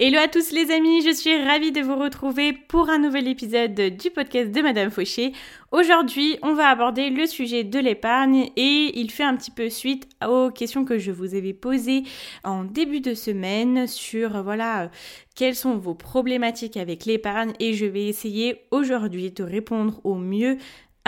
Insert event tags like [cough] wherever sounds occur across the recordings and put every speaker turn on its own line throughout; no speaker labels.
Hello à tous les amis, je suis ravie de vous retrouver pour un nouvel épisode du podcast de Madame Fauché. Aujourd'hui, on va aborder le sujet de l'épargne et il fait un petit peu suite aux questions que je vous avais posées en début de semaine sur voilà quelles sont vos problématiques avec l'épargne et je vais essayer aujourd'hui de répondre au mieux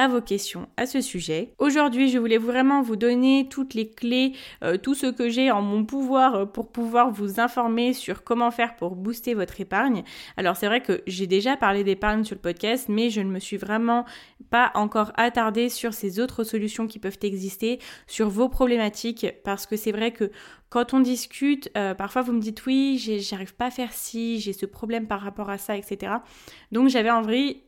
vos questions à ce sujet. Aujourd'hui, je voulais vraiment vous donner toutes les clés, euh, tout ce que j'ai en mon pouvoir euh, pour pouvoir vous informer sur comment faire pour booster votre épargne. Alors c'est vrai que j'ai déjà parlé d'épargne sur le podcast, mais je ne me suis vraiment pas encore attardée sur ces autres solutions qui peuvent exister, sur vos problématiques, parce que c'est vrai que quand on discute, euh, parfois vous me dites oui, j'arrive pas à faire ci, j'ai ce problème par rapport à ça, etc. Donc j'avais envie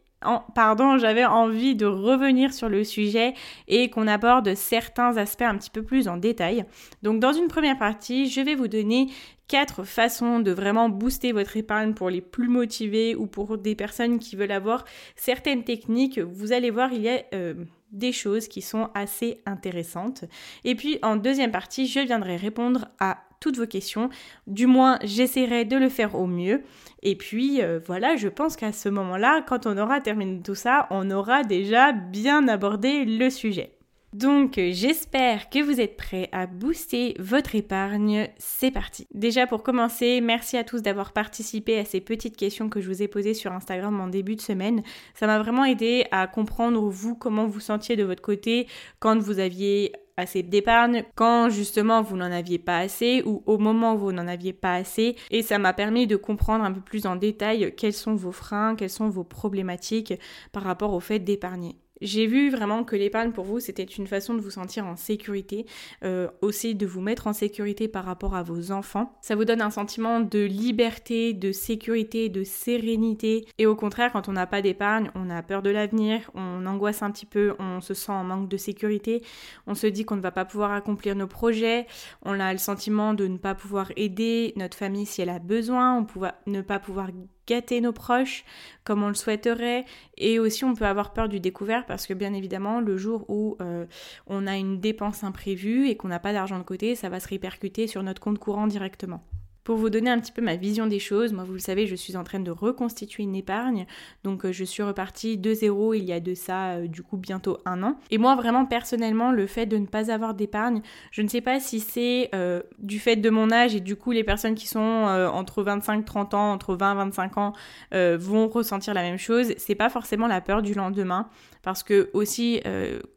pardon, j'avais envie de revenir sur le sujet et qu'on aborde certains aspects un petit peu plus en détail. Donc dans une première partie, je vais vous donner quatre façons de vraiment booster votre épargne pour les plus motivés ou pour des personnes qui veulent avoir certaines techniques. Vous allez voir, il y a euh, des choses qui sont assez intéressantes. Et puis en deuxième partie, je viendrai répondre à toutes vos questions. Du moins, j'essaierai de le faire au mieux. Et puis euh, voilà, je pense qu'à ce moment-là, quand on aura terminé tout ça, on aura déjà bien abordé le sujet. Donc j'espère que vous êtes prêts à booster votre épargne. C'est parti. Déjà pour commencer, merci à tous d'avoir participé à ces petites questions que je vous ai posées sur Instagram en début de semaine. Ça m'a vraiment aidé à comprendre vous comment vous sentiez de votre côté quand vous aviez assez d'épargne, quand justement vous n'en aviez pas assez ou au moment où vous n'en aviez pas assez. Et ça m'a permis de comprendre un peu plus en détail quels sont vos freins, quelles sont vos problématiques par rapport au fait d'épargner. J'ai vu vraiment que l'épargne pour vous, c'était une façon de vous sentir en sécurité, euh, aussi de vous mettre en sécurité par rapport à vos enfants. Ça vous donne un sentiment de liberté, de sécurité, de sérénité. Et au contraire, quand on n'a pas d'épargne, on a peur de l'avenir, on angoisse un petit peu, on se sent en manque de sécurité, on se dit qu'on ne va pas pouvoir accomplir nos projets, on a le sentiment de ne pas pouvoir aider notre famille si elle a besoin, on ne pas pouvoir gâter nos proches comme on le souhaiterait et aussi on peut avoir peur du découvert parce que bien évidemment le jour où euh, on a une dépense imprévue et qu'on n'a pas d'argent de côté ça va se répercuter sur notre compte courant directement. Pour vous donner un petit peu ma vision des choses, moi vous le savez, je suis en train de reconstituer une épargne, donc euh, je suis repartie de zéro il y a de ça euh, du coup bientôt un an. Et moi vraiment personnellement, le fait de ne pas avoir d'épargne, je ne sais pas si c'est euh, du fait de mon âge et du coup les personnes qui sont entre 25-30 ans, entre 20-25 ans vont ressentir la même chose. C'est pas forcément la peur du lendemain, parce que aussi,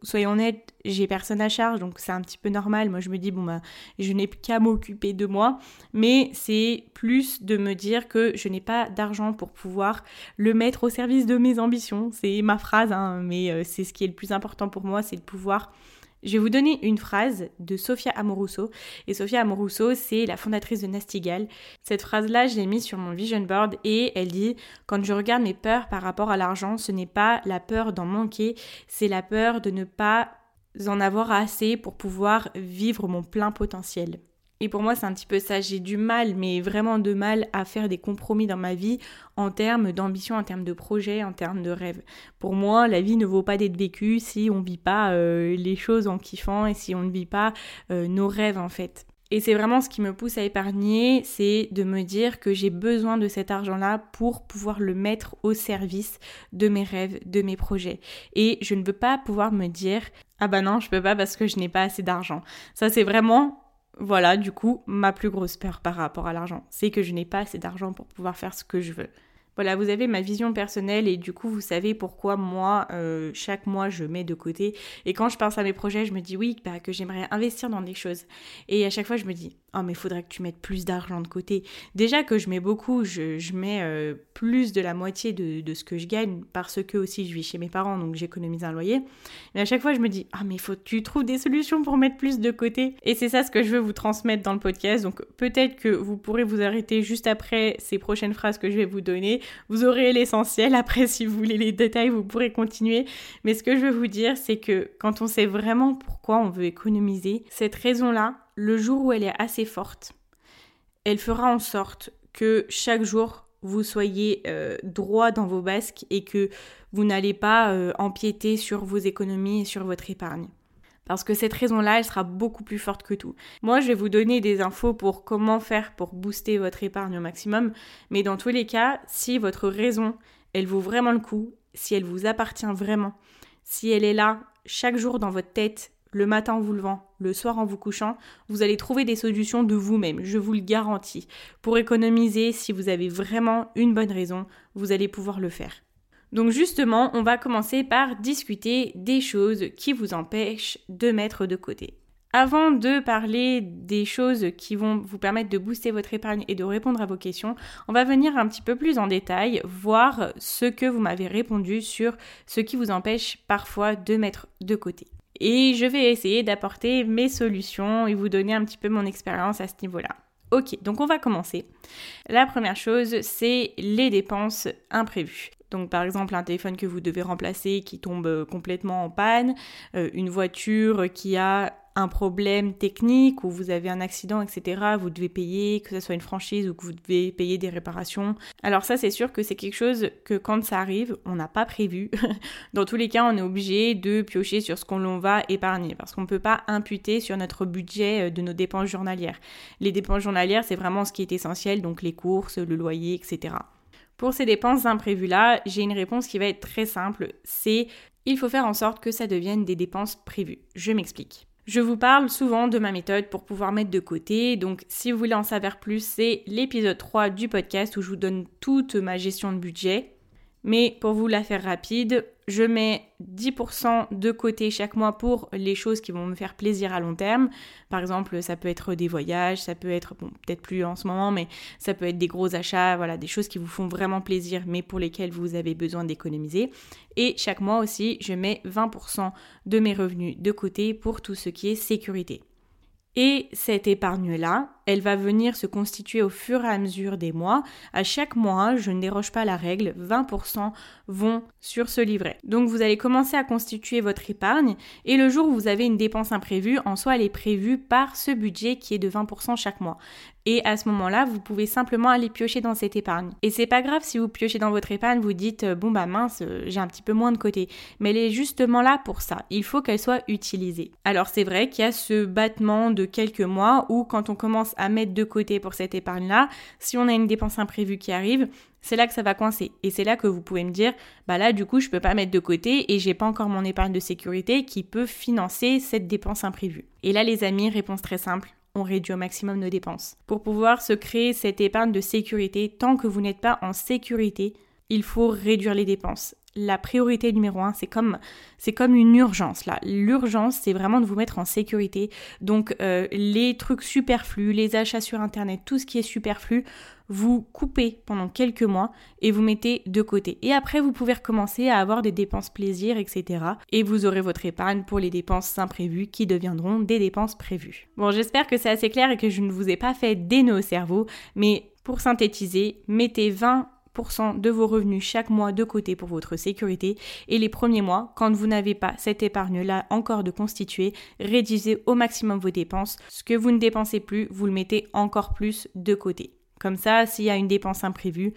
soyons honnêtes, j'ai personne à charge, donc c'est un petit peu normal. Moi je me dis bon bah je n'ai qu'à m'occuper de moi, mais c'est plus de me dire que je n'ai pas d'argent pour pouvoir le mettre au service de mes ambitions. C'est ma phrase, hein, mais euh, c'est ce qui est le plus important pour moi, c'est de pouvoir je vais vous donner une phrase de Sophia Amoruso. Et Sophia Amoruso, c'est la fondatrice de Nastigal. Cette phrase-là, je l'ai mise sur mon vision board et elle dit Quand je regarde mes peurs par rapport à l'argent, ce n'est pas la peur d'en manquer, c'est la peur de ne pas en avoir assez pour pouvoir vivre mon plein potentiel. Et pour moi, c'est un petit peu ça. J'ai du mal, mais vraiment de mal à faire des compromis dans ma vie en termes d'ambition, en termes de projet, en termes de rêve. Pour moi, la vie ne vaut pas d'être vécue si on ne vit pas euh, les choses en kiffant et si on ne vit pas euh, nos rêves en fait. Et c'est vraiment ce qui me pousse à épargner, c'est de me dire que j'ai besoin de cet argent-là pour pouvoir le mettre au service de mes rêves, de mes projets. Et je ne veux pas pouvoir me dire ah bah non, je peux pas parce que je n'ai pas assez d'argent. Ça c'est vraiment voilà, du coup, ma plus grosse peur par rapport à l'argent, c'est que je n'ai pas assez d'argent pour pouvoir faire ce que je veux. Voilà, vous avez ma vision personnelle et du coup vous savez pourquoi moi, euh, chaque mois, je mets de côté. Et quand je pense à mes projets, je me dis oui, bah, que j'aimerais investir dans des choses. Et à chaque fois, je me dis, oh mais faudrait que tu mettes plus d'argent de côté. Déjà que je mets beaucoup, je, mets euh, plus de la moitié de, ce que je gagne parce que aussi je vis chez mes parents, donc j'économise un loyer. Mais à chaque fois, je me dis, ah mais il faut que tu trouves des solutions pour mettre plus de côté. Et c'est ça ce que je veux vous transmettre dans le podcast. Donc peut-être que vous pourrez vous arrêter juste après ces prochaines phrases que je vais vous donner vous aurez l'essentiel. Après, si vous voulez les détails, vous pourrez continuer. Mais ce que je veux vous dire, c'est que quand on sait vraiment pourquoi on veut économiser, cette raison-là, le jour où elle est assez forte, elle fera en sorte que chaque jour, vous soyez euh, droit dans vos basques et que vous n'allez pas euh, empiéter sur vos économies et sur votre épargne. Parce que cette raison-là, elle sera beaucoup plus forte que tout. Moi, je vais vous donner des infos pour comment faire pour booster votre épargne au maximum. Mais dans tous les cas, si votre raison, elle vaut vraiment le coup, si elle vous appartient vraiment, si elle est là chaque jour dans votre tête, le matin en vous levant, le soir en vous couchant, vous allez trouver des solutions de vous-même, je vous le garantis. Pour économiser, si vous avez vraiment une bonne raison, vous allez pouvoir le faire. Donc justement, on va commencer par discuter des choses qui vous empêchent de mettre de côté. Avant de parler des choses qui vont vous permettre de booster votre épargne et de répondre à vos questions, on va venir un petit peu plus en détail, voir ce que vous m'avez répondu sur ce qui vous empêche parfois de mettre de côté. Et je vais essayer d'apporter mes solutions et vous donner un petit peu mon expérience à ce niveau-là. Ok, donc on va commencer. La première chose, c'est les dépenses imprévues. Donc par exemple un téléphone que vous devez remplacer qui tombe euh, complètement en panne, euh, une voiture qui a un problème technique ou vous avez un accident, etc., vous devez payer, que ce soit une franchise ou que vous devez payer des réparations. Alors ça, c'est sûr que c'est quelque chose que quand ça arrive, on n'a pas prévu. [laughs] Dans tous les cas, on est obligé de piocher sur ce qu'on va épargner parce qu'on ne peut pas imputer sur notre budget euh, de nos dépenses journalières. Les dépenses journalières, c'est vraiment ce qui est essentiel, donc les courses, le loyer, etc. Pour ces dépenses imprévues-là, j'ai une réponse qui va être très simple, c'est il faut faire en sorte que ça devienne des dépenses prévues. Je m'explique. Je vous parle souvent de ma méthode pour pouvoir mettre de côté, donc si vous voulez en savoir plus, c'est l'épisode 3 du podcast où je vous donne toute ma gestion de budget. Mais pour vous la faire rapide, je mets 10% de côté chaque mois pour les choses qui vont me faire plaisir à long terme. Par exemple, ça peut être des voyages, ça peut être, bon, peut-être plus en ce moment, mais ça peut être des gros achats, voilà, des choses qui vous font vraiment plaisir, mais pour lesquelles vous avez besoin d'économiser. Et chaque mois aussi, je mets 20% de mes revenus de côté pour tout ce qui est sécurité. Et cette épargne-là, elle va venir se constituer au fur et à mesure des mois. À chaque mois, je ne déroge pas la règle, 20% vont sur ce livret. Donc vous allez commencer à constituer votre épargne et le jour où vous avez une dépense imprévue, en soi elle est prévue par ce budget qui est de 20% chaque mois. Et à ce moment-là, vous pouvez simplement aller piocher dans cette épargne. Et c'est pas grave si vous piochez dans votre épargne, vous dites euh, bon bah mince, euh, j'ai un petit peu moins de côté. Mais elle est justement là pour ça. Il faut qu'elle soit utilisée. Alors c'est vrai qu'il y a ce battement de quelques mois où quand on commence à mettre de côté pour cette épargne-là, si on a une dépense imprévue qui arrive, c'est là que ça va coincer. Et c'est là que vous pouvez me dire, bah là, du coup, je peux pas mettre de côté et j'ai pas encore mon épargne de sécurité qui peut financer cette dépense imprévue. Et là, les amis, réponse très simple on réduit au maximum nos dépenses. Pour pouvoir se créer cette épargne de sécurité, tant que vous n'êtes pas en sécurité, il faut réduire les dépenses. La priorité numéro un, c'est comme c'est comme une urgence là. L'urgence, c'est vraiment de vous mettre en sécurité. Donc euh, les trucs superflus, les achats sur internet, tout ce qui est superflu, vous coupez pendant quelques mois et vous mettez de côté. Et après, vous pouvez recommencer à avoir des dépenses plaisir, etc. Et vous aurez votre épargne pour les dépenses imprévues qui deviendront des dépenses prévues. Bon, j'espère que c'est assez clair et que je ne vous ai pas fait des au cerveau, mais pour synthétiser, mettez 20% de vos revenus chaque mois de côté pour votre sécurité et les premiers mois, quand vous n'avez pas cette épargne-là encore de constituer, réduisez au maximum vos dépenses. Ce que vous ne dépensez plus, vous le mettez encore plus de côté. Comme ça, s'il y a une dépense imprévue,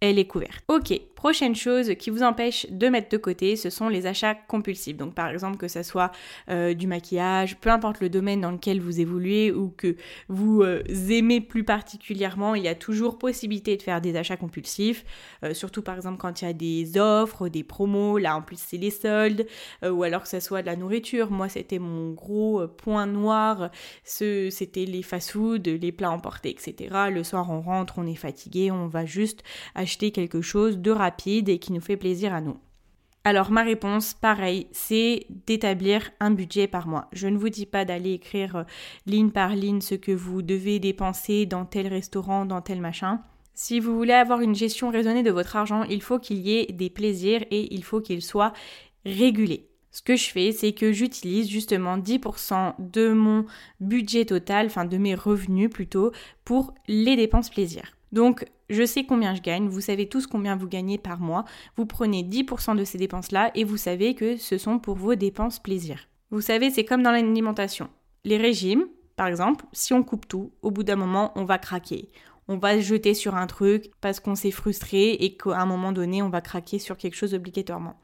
elle est couverte. Ok, Prochaine chose qui vous empêche de mettre de côté, ce sont les achats compulsifs. Donc par exemple que ça soit euh, du maquillage, peu importe le domaine dans lequel vous évoluez ou que vous euh, aimez plus particulièrement, il y a toujours possibilité de faire des achats compulsifs. Euh, surtout par exemple quand il y a des offres, des promos, là en plus c'est les soldes, ou alors que ça soit de la nourriture. Moi c'était mon gros point noir, c'était les fast-food, les plats emportés, etc. Le soir on rentre, on est fatigué, on va juste acheter quelque chose de rapide et qui nous fait plaisir à nous. Alors ma réponse, pareil, c'est d'établir un budget par mois. Je ne vous dis pas d'aller écrire euh, ligne par ligne ce que vous devez dépenser dans tel restaurant, dans tel machin. Si vous voulez avoir une gestion raisonnée de votre argent, il faut qu'il y ait des plaisirs et il faut qu'ils soient régulés. Ce que je fais, c'est que j'utilise justement 10% de mon budget total, enfin de mes revenus plutôt, pour les dépenses plaisirs. Donc, je sais combien je gagne, vous savez tous combien vous gagnez par mois, vous prenez 10% de ces dépenses-là et vous savez que ce sont pour vos dépenses plaisir. Vous savez, c'est comme dans l'alimentation. Les régimes, par exemple, si on coupe tout, au bout d'un moment, on va craquer. On va se jeter sur un truc parce qu'on s'est frustré et qu'à un moment donné, on va craquer sur quelque chose obligatoirement.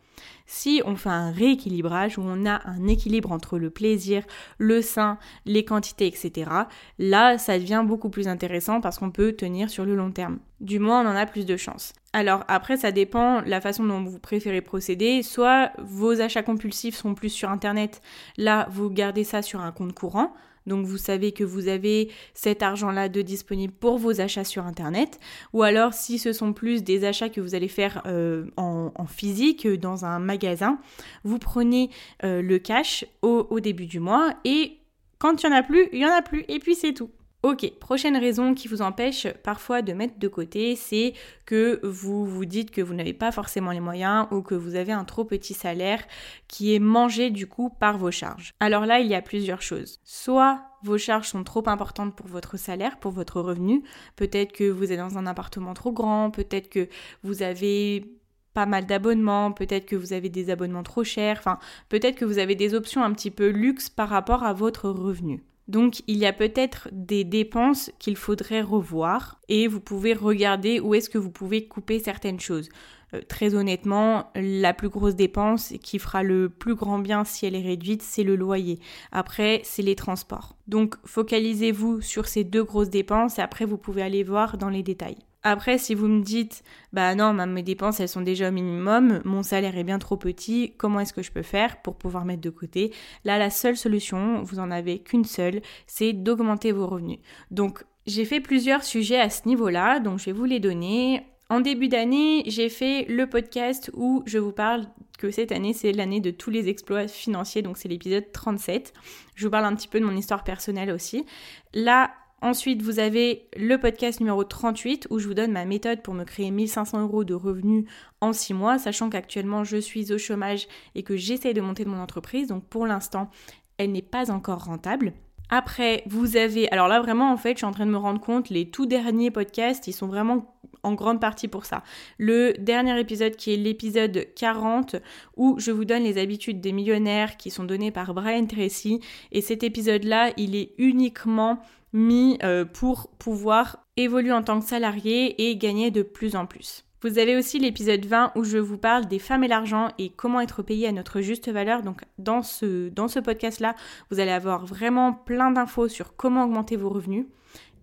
Si on fait un rééquilibrage où on a un équilibre entre le plaisir, le sein, les quantités, etc., là, ça devient beaucoup plus intéressant parce qu'on peut tenir sur le long terme. Du moins, on en a plus de chance. Alors après, ça dépend la façon dont vous préférez procéder. Soit vos achats compulsifs sont plus sur Internet, là, vous gardez ça sur un compte courant. Donc vous savez que vous avez cet argent-là de disponible pour vos achats sur Internet. Ou alors si ce sont plus des achats que vous allez faire euh, en, physique, dans un magasin, vous prenez euh, le cash au, au début du mois et quand il n'y en a plus, il n'y en a plus. Et puis c'est tout. Ok, prochaine raison qui vous empêche parfois de mettre de côté, c'est que vous vous dites que vous n'avez pas forcément les moyens ou que vous avez un trop petit salaire qui est mangé du coup par vos charges. Alors là, il y a plusieurs choses. Soit vos charges sont trop importantes pour votre salaire, pour votre revenu, peut-être que vous êtes dans un appartement trop grand, peut-être que vous avez pas mal d'abonnements, peut-être que vous avez des abonnements trop chers, enfin peut-être que vous avez des options un petit peu luxe par rapport à votre revenu. Donc il y a peut-être des dépenses qu'il faudrait revoir et vous pouvez regarder où est-ce que vous pouvez couper certaines choses. Euh, très honnêtement, la plus grosse dépense qui fera le plus grand bien si elle est réduite, c'est le loyer. Après, c'est les transports. Donc focalisez-vous sur ces deux grosses dépenses et après vous pouvez aller voir dans les détails. Après, si vous me dites, bah non, mes dépenses, elles sont déjà au minimum, mon salaire est bien trop petit, comment est-ce que je peux faire pour pouvoir mettre de côté? Là, la seule solution, vous en avez qu'une seule, c'est d'augmenter vos revenus. Donc, j'ai fait plusieurs sujets à ce niveau-là, donc je vais vous les donner. En début d'année, j'ai fait le podcast où je vous parle que cette année, c'est l'année de tous les exploits financiers, donc c'est l'épisode 37. Je vous parle un petit peu de mon histoire personnelle aussi. Là, Ensuite, vous avez le podcast numéro 38 où je vous donne ma méthode pour me créer 1500 euros de revenus en 6 mois, sachant qu'actuellement je suis au chômage et que j'essaie de monter mon entreprise. Donc pour l'instant, elle n'est pas encore rentable. Après, vous avez... Alors là, vraiment, en fait, je suis en train de me rendre compte, les tout derniers podcasts, ils sont vraiment en grande partie pour ça. Le dernier épisode qui est l'épisode 40 où je vous donne les habitudes des millionnaires qui sont données par Brian Tracy. Et cet épisode-là, il est uniquement mis euh, pour pouvoir évoluer en tant que salarié et gagner de plus en plus. Vous avez aussi l'épisode 20 où je vous parle des femmes et l'argent et comment être payé à notre juste valeur. Donc dans ce, dans ce podcast-là, vous allez avoir vraiment plein d'infos sur comment augmenter vos revenus.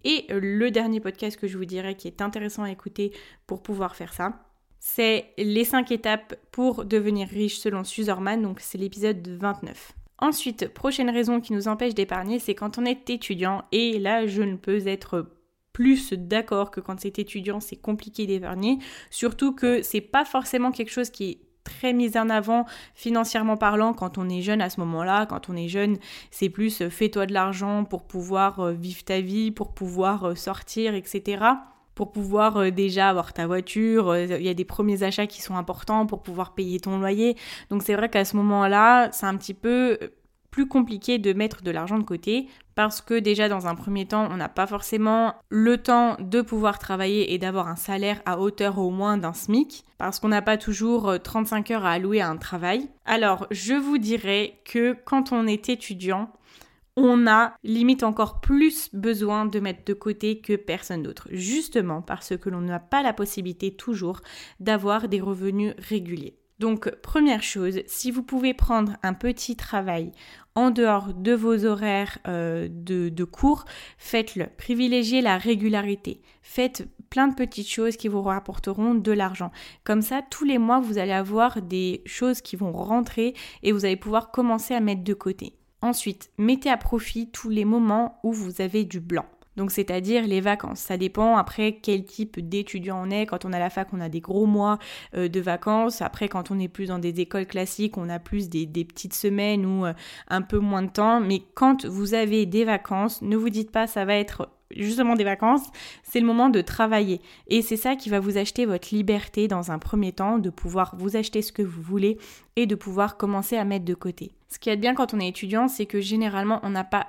Et le dernier podcast que je vous dirais qui est intéressant à écouter pour pouvoir faire ça, c'est les 5 étapes pour devenir riche selon Suzerman, donc c'est l'épisode 29. Ensuite, prochaine raison qui nous empêche d'épargner, c'est quand on est étudiant. Et là, je ne peux être plus d'accord que quand c'est étudiant, c'est compliqué d'épargner. Surtout que c'est pas forcément quelque chose qui est très mis en avant financièrement parlant quand on est jeune à ce moment-là. Quand on est jeune, c'est plus euh, fais-toi de l'argent pour pouvoir euh, vivre ta vie, pour pouvoir euh, sortir, etc pour pouvoir déjà avoir ta voiture, il y a des premiers achats qui sont importants pour pouvoir payer ton loyer. Donc c'est vrai qu'à ce moment-là, c'est un petit peu plus compliqué de mettre de l'argent de côté parce que déjà dans un premier temps, on n'a pas forcément le temps de pouvoir travailler et d'avoir un salaire à hauteur au moins d'un SMIC parce qu'on n'a pas toujours 35 heures à allouer à un travail. Alors, je vous dirais que quand on est étudiant, on a limite encore plus besoin de mettre de côté que personne d'autre, justement parce que l'on n'a pas la possibilité toujours d'avoir des revenus réguliers. Donc première chose, si vous pouvez prendre un petit travail en dehors de vos horaires euh, de, de, cours, faites-le. Privilégiez la régularité. Faites plein de petites choses qui vous rapporteront de l'argent. Comme ça, tous les mois, vous allez avoir des choses qui vont rentrer et vous allez pouvoir commencer à mettre de côté. Ensuite, mettez à profit tous les moments où vous avez du blanc. Donc c'est-à-dire les vacances. Ça dépend après quel type d'étudiant on est. Quand on a la fac, on a des gros mois euh, de vacances. Après, quand on est plus dans des écoles classiques, on a plus des, petites semaines ou euh, un peu moins de temps. Mais quand vous avez des vacances, ne vous dites pas ça va être justement des vacances, c'est le moment de travailler. Et c'est ça qui va vous acheter votre liberté dans un premier temps, de pouvoir vous acheter ce que vous voulez et de pouvoir commencer à mettre de côté. Ce qui est bien quand on est étudiant, c'est que généralement on n'a pas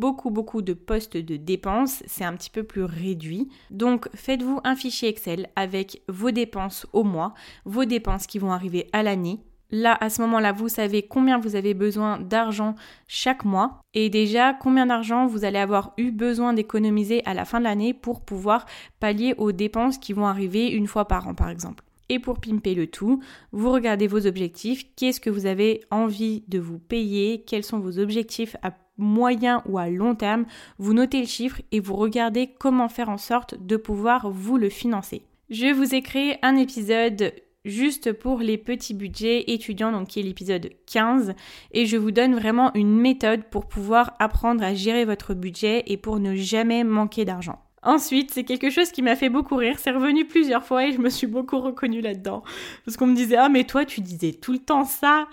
beaucoup beaucoup de postes de dépenses, c'est un petit peu plus réduit. Donc faites-vous un fichier Excel avec vos dépenses au mois, vos dépenses qui vont arriver à l'année, Là, à ce moment-là, vous savez combien vous avez besoin d'argent chaque mois et déjà combien d'argent vous allez avoir eu besoin d'économiser à la fin de l'année pour pouvoir pallier aux dépenses qui vont arriver une fois par an, par exemple. Et pour pimper le tout, vous regardez vos objectifs, qu'est-ce que vous avez envie de vous payer, quels sont vos objectifs à moyen ou à long terme, vous notez le chiffre et vous regardez comment faire en sorte de pouvoir vous le financer. Je vous ai créé un épisode juste pour les petits budgets étudiants, donc qui est l'épisode 15. Et je vous donne vraiment une méthode pour pouvoir apprendre à gérer votre budget et pour ne jamais manquer d'argent. Ensuite, c'est quelque chose qui m'a fait beaucoup rire. C'est revenu plusieurs fois et je me suis beaucoup reconnue là-dedans. Parce qu'on me disait, ah mais toi tu disais tout le temps ça.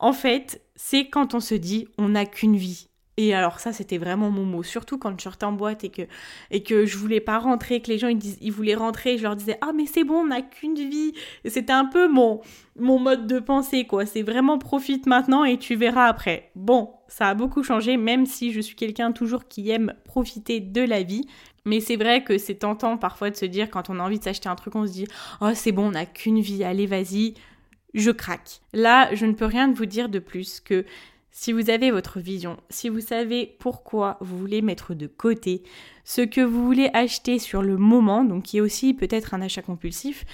En fait, c'est quand on se dit, on n'a qu'une vie. Et alors ça, c'était vraiment mon mot. Surtout quand je sortais en boîte et que, et que je voulais pas rentrer, que les gens ils, disent, ils voulaient rentrer, je leur disais ah mais c'est bon, on n'a qu'une vie. C'était un peu mon mon mode de pensée quoi. C'est vraiment profite maintenant et tu verras après. Bon, ça a beaucoup changé, même si je suis quelqu'un toujours qui aime profiter de la vie. Mais c'est vrai que c'est tentant parfois de se dire quand on a envie de s'acheter un truc, on se dit oh c'est bon, on n'a qu'une vie, allez vas-y je craque. Là, je ne peux rien vous dire de plus que si vous avez votre vision, si vous savez pourquoi vous voulez mettre de côté ce que vous voulez acheter sur le moment, donc qui est aussi peut-être un achat compulsif,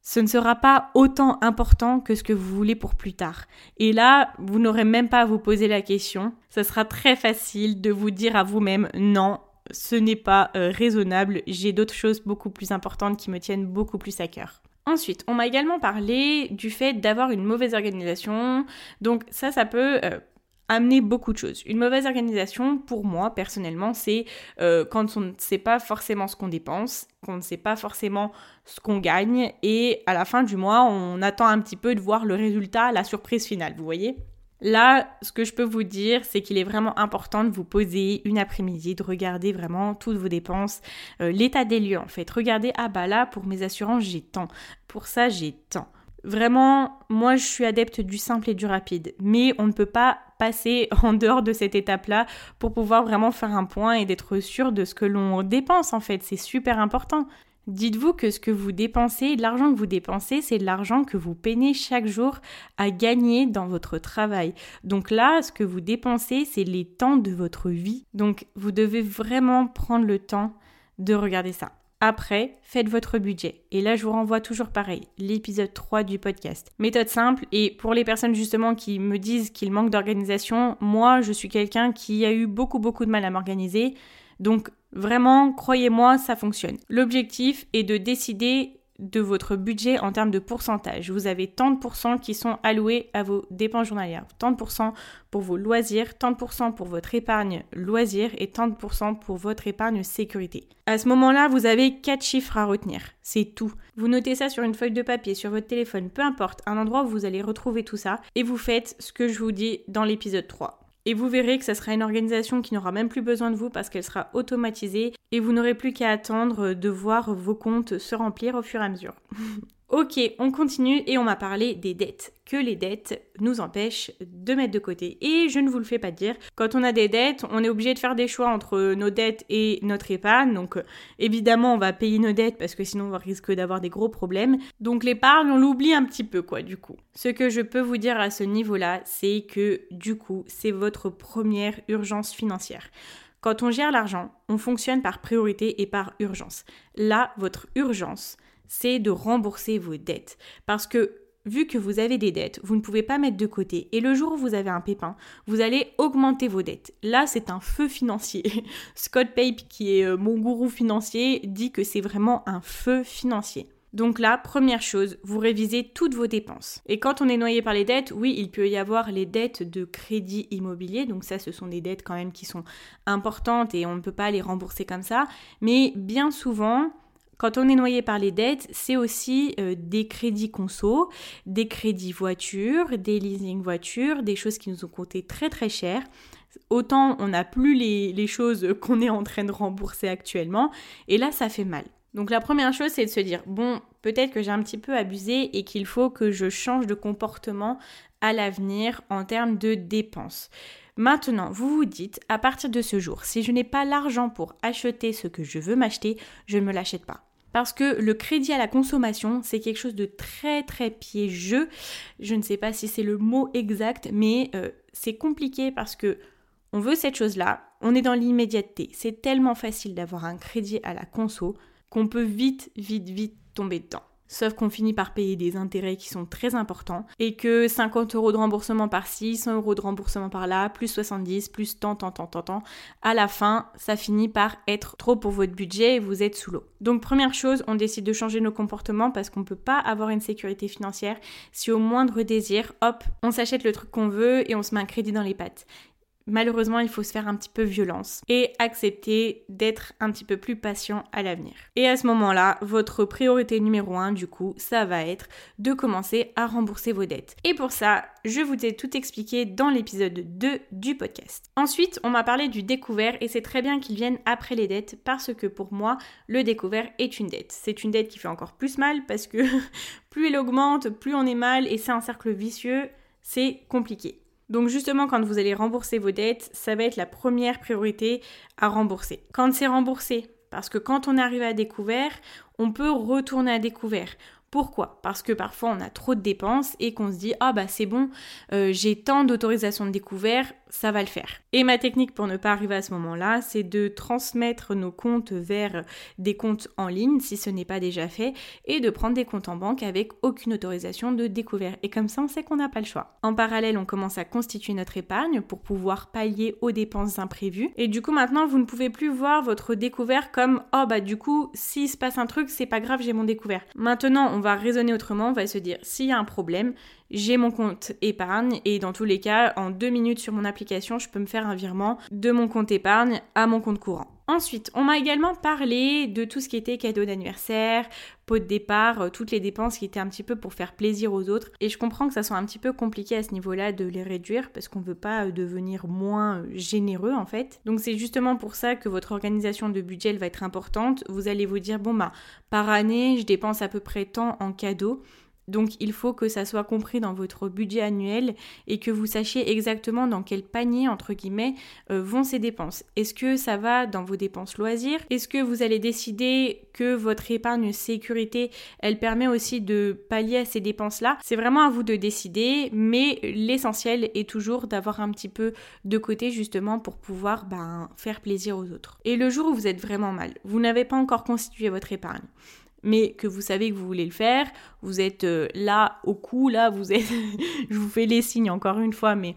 ce ne sera pas autant important que ce que vous voulez pour plus tard. Et là, vous n'aurez même pas à vous poser la question. Ça sera très facile de vous dire à vous-même non, ce n'est pas euh, raisonnable, j'ai d'autres choses beaucoup plus importantes qui me tiennent beaucoup plus à cœur. Ensuite, on m'a également parlé du fait d'avoir une mauvaise organisation. Donc ça, ça peut euh, amener beaucoup de choses. Une mauvaise organisation, pour moi, personnellement, c'est euh, quand on ne sait pas forcément ce qu'on dépense, qu'on ne sait pas forcément ce qu'on gagne, et à la fin du mois, on attend un petit peu de voir le résultat, la surprise finale, vous voyez? Là, ce que je peux vous dire, c'est qu'il est vraiment important de vous poser une après-midi, de regarder vraiment toutes vos dépenses, euh, l'état des lieux en fait. Regardez, ah bah là, pour mes assurances, j'ai tant. Pour ça, j'ai tant. Vraiment, moi, je suis adepte du simple et du rapide. Mais on ne peut pas passer [laughs] en dehors de cette étape-là pour pouvoir vraiment faire un point et d'être sûr de ce que l'on dépense en fait. C'est super important. Dites-vous que ce que vous dépensez, l'argent que vous dépensez, c'est l'argent que vous peinez chaque jour à gagner dans votre travail. Donc là, ce que vous dépensez, c'est les temps de votre vie. Donc vous devez vraiment prendre le temps de regarder ça. Après, faites votre budget. Et là, je vous renvoie toujours pareil, l'épisode 3 du podcast. Méthode simple, et pour les personnes justement qui me disent qu'ils manquent d'organisation, moi, je suis quelqu'un qui a eu beaucoup, beaucoup de mal à m'organiser. Donc vraiment, croyez-moi, ça fonctionne. L'objectif est de décider de votre budget en termes de pourcentage. Vous avez tant de pourcents qui sont alloués à vos dépenses journalières, tant de pourcents pour vos loisirs, tant de pourcents pour votre épargne loisirs et tant de pourcents pour votre épargne sécurité. À ce moment-là, vous avez quatre chiffres à retenir. C'est tout. Vous notez ça sur une feuille de papier, sur votre téléphone, peu importe, un endroit où vous allez retrouver tout ça et vous faites ce que je vous dis dans l'épisode 3. Et vous verrez que ce sera une organisation qui n'aura même plus besoin de vous parce qu'elle sera automatisée et vous n'aurez plus qu'à attendre de voir vos comptes se remplir au fur et à mesure. [laughs] Ok, on continue et on m'a parlé des dettes, que les dettes nous empêchent de mettre de côté. Et je ne vous le fais pas dire, quand on a des dettes, on est obligé de faire des choix entre nos dettes et notre épargne. Donc évidemment, on va payer nos dettes parce que sinon on risque d'avoir des gros problèmes. Donc l'épargne, on l'oublie un petit peu quoi du coup. Ce que je peux vous dire à ce niveau-là, c'est que du coup, c'est votre première urgence financière. Quand on gère l'argent, on fonctionne par priorité et par urgence. Là, votre urgence, c'est de rembourser vos dettes. Parce que vu que vous avez des dettes, vous ne pouvez pas mettre de côté. Et le jour où vous avez un pépin, vous allez augmenter vos dettes. Là, c'est un feu financier. [laughs] Scott Pape, qui est euh, mon gourou financier, dit que c'est vraiment un feu financier. Donc là, première chose, vous révisez toutes vos dépenses. Et quand on est noyé par les dettes, oui, il peut y avoir les dettes de crédit immobilier. Donc ça, ce sont des dettes quand même qui sont importantes et on ne peut pas les rembourser comme ça. Mais bien souvent, quand on est noyé par les dettes, c'est aussi euh, des crédits conso, des crédits voitures, des leasing voitures, des choses qui nous ont coûté très très cher. Autant on n'a plus les choses [laughs] qu'on est en train de rembourser actuellement, et là ça fait mal. Donc la première chose, c'est de se dire, bon, peut-être que j'ai un petit peu abusé et qu'il faut que je change de comportement à l'avenir en termes de dépenses. Maintenant, vous vous dites, à partir de ce jour, si je n'ai pas l'argent pour acheter ce que je veux m'acheter, je ne me l'achète pas. Parce que le crédit à la consommation, c'est quelque chose de très très piégeux. Je ne sais pas si c'est le mot exact, mais euh, c'est compliqué parce que on veut cette chose-là, on est dans l'immédiateté. C'est tellement facile d'avoir un crédit à la conso qu'on peut vite, vite, vite tomber dedans. Sauf qu'on finit par payer des intérêts qui sont très importants et que 50 euros de remboursement par-ci, 100 euros de remboursement par-là, plus 70, plus tant, tant, tant, tant, tant, à la fin, ça finit par être trop pour votre budget et vous êtes sous l'eau. Donc première chose, on décide de changer nos comportements parce qu'on ne peut pas avoir une sécurité financière si au moindre désir, hop, on s'achète le truc qu'on veut et on se met un crédit dans les pattes malheureusement, il faut se faire un petit peu violence et accepter d'être un petit peu plus patient à l'avenir. Et à ce moment-là, votre priorité numéro 1, du coup, ça va être de commencer à rembourser vos dettes. Et pour ça, je vous ai tout expliqué dans l'épisode 2 du podcast. Ensuite, on m'a parlé du découvert et c'est très bien qu'il vienne après les dettes parce que pour moi, le découvert est une dette. C'est une dette qui fait encore plus mal parce que [laughs] plus elle augmente, plus on est mal et c'est un cercle vicieux, c'est compliqué. Donc justement, quand vous allez rembourser vos dettes, ça va être la première priorité à rembourser. Quand c'est remboursé, parce que quand on arrive à découvert, on peut retourner à découvert. Pourquoi? Parce que parfois on a trop de dépenses et qu'on se dit ah bah c'est bon, euh, j'ai tant d'autorisations de découvert, ça va le faire. Et ma technique pour ne pas arriver à ce moment-là, c'est de transmettre nos comptes vers des comptes en ligne si ce n'est pas déjà fait et de prendre des comptes en banque avec aucune autorisation de découvert. Et comme ça on sait qu'on n'a pas le choix. En parallèle, on commence à constituer notre épargne pour pouvoir pallier aux dépenses imprévues. Et du coup maintenant vous ne pouvez plus voir votre découvert comme oh bah du coup s'il se passe un truc c'est pas grave j'ai mon découvert. Maintenant on va raisonner autrement, on va se dire s'il y a un problème, j'ai mon compte épargne et dans tous les cas, en deux minutes sur mon application, je peux me faire un virement de mon compte épargne à mon compte courant. Ensuite, on m'a également parlé de tout ce qui était cadeau d'anniversaire, pot de départ, euh, toutes les dépenses qui étaient un petit peu pour faire plaisir aux autres. Et je comprends que ça soit un petit peu compliqué à ce niveau-là de les réduire parce qu'on ne veut pas euh, devenir moins euh, généreux en fait. Donc c'est justement pour ça que votre organisation de budget va être importante. Vous allez vous dire, bon bah, par année, je dépense à peu près tant en cadeaux. Donc il faut que ça soit compris dans votre budget annuel et que vous sachiez exactement dans quel panier, entre guillemets, euh, vont ces dépenses. Est-ce que ça va dans vos dépenses loisirs? Est-ce que vous allez décider que votre épargne sécurité, elle permet aussi de pallier à ces dépenses-là? C'est vraiment à vous de décider, mais l'essentiel est toujours d'avoir un petit peu de côté justement pour pouvoir ben, faire plaisir aux autres. Et le jour où vous êtes vraiment mal, vous n'avez pas encore constitué votre épargne mais que vous savez que vous voulez le faire, vous êtes euh, là au cou, là, vous êtes, [laughs] je vous fais les signes encore une fois, mais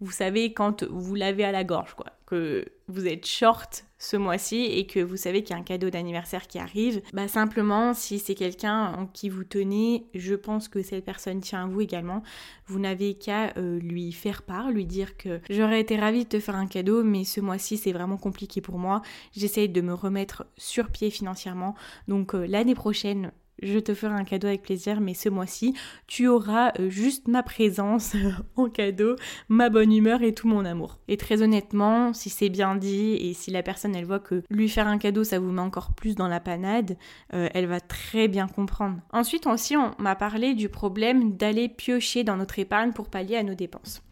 vous savez quand vous l'avez à la gorge, quoi, que vous êtes short ce mois-ci et que vous savez qu'il y a un cadeau d'anniversaire qui arrive, bah simplement si c'est quelqu'un en qui vous tenez, je pense que cette personne tient à vous également, vous n'avez qu'à euh, lui faire part, lui dire que j'aurais été ravie de te faire un cadeau mais ce mois-ci c'est vraiment compliqué pour moi, j'essaye de me remettre sur pied financièrement. Donc euh, l'année prochaine je te ferai un cadeau avec plaisir, mais ce mois-ci, tu auras euh, juste ma présence [laughs] en cadeau, ma bonne humeur et tout mon amour. Et très honnêtement, si c'est bien dit et si la personne elle voit que lui faire un cadeau ça vous met encore plus dans la panade, euh, elle va très bien comprendre. Ensuite aussi, on m'a parlé du problème d'aller piocher dans notre épargne pour pallier à nos dépenses.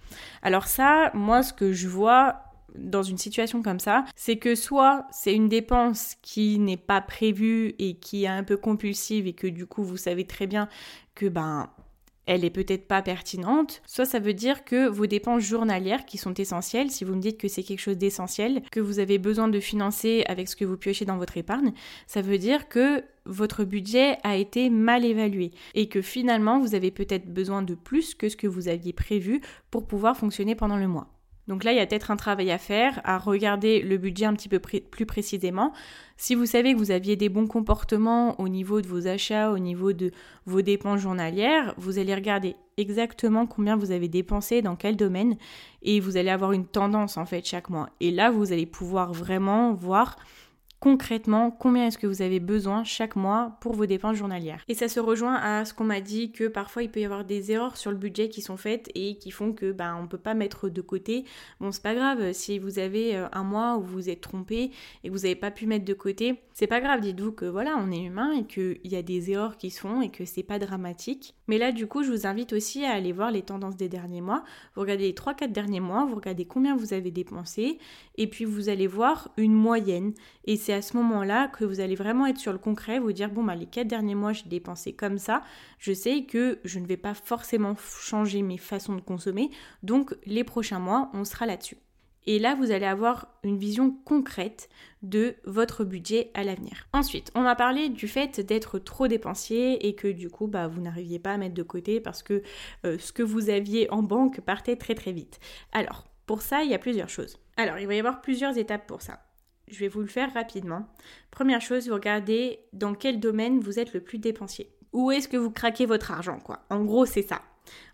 Alors ça, moi ce que je vois dans une situation comme ça, c'est que soit c'est une dépense qui n'est pas prévue et qui est un peu compulsive et que du coup vous savez très bien que ben elle est peut-être pas pertinente, soit ça veut dire que vos dépenses journalières qui sont essentielles, si vous me dites que c'est quelque chose d'essentiel, que vous avez besoin de financer avec ce que vous piochez dans votre épargne, ça veut dire que votre budget a été mal évalué et que finalement vous avez peut-être besoin de plus que ce que vous aviez prévu pour pouvoir fonctionner pendant le mois. Donc là, il y a peut-être un travail à faire, à regarder le budget un petit peu plus précisément. Si vous savez que vous aviez des bons comportements au niveau de vos achats, au niveau de vos dépenses journalières, vous allez regarder exactement combien vous avez dépensé dans quel domaine et vous allez avoir une tendance en fait chaque mois. Et là, vous allez pouvoir vraiment voir concrètement combien est-ce que vous avez besoin chaque mois pour vos dépenses journalières? Et ça se rejoint à ce qu'on m'a dit que parfois il peut y avoir des erreurs sur le budget qui sont faites et qui font que ben on peut pas mettre de côté. Bon c'est pas grave si vous avez euh, un mois où vous êtes trompé et que vous n'avez pas pu mettre de côté, c'est pas grave, dites-vous que voilà, on est humain et qu'il y a des erreurs qui se font et que c'est pas dramatique. Mais là du coup, je vous invite aussi à aller voir les tendances des derniers mois. Vous regardez les 3-4 derniers mois, vous regardez combien vous avez dépensé et puis vous allez voir une moyenne et c'est à ce moment-là que vous allez vraiment être sur le concret, vous dire bon bah les quatre derniers mois j'ai dépensé comme ça, je sais que je ne vais pas forcément changer mes façons de consommer, donc les prochains mois on sera là-dessus. Et là, vous allez avoir une vision concrète de votre budget à l'avenir. Ensuite, on m'a parlé du fait d'être trop dépensier et que du coup, bah, vous n'arriviez pas à mettre de côté parce que euh, ce que vous aviez en banque partait très très vite. Alors, pour ça, il y a plusieurs choses. Alors, il va y avoir plusieurs étapes pour ça. Je vais vous le faire rapidement. Première chose, vous regardez dans quel domaine vous êtes le plus dépensier. Où est-ce que vous craquez votre argent, quoi? En gros, c'est ça.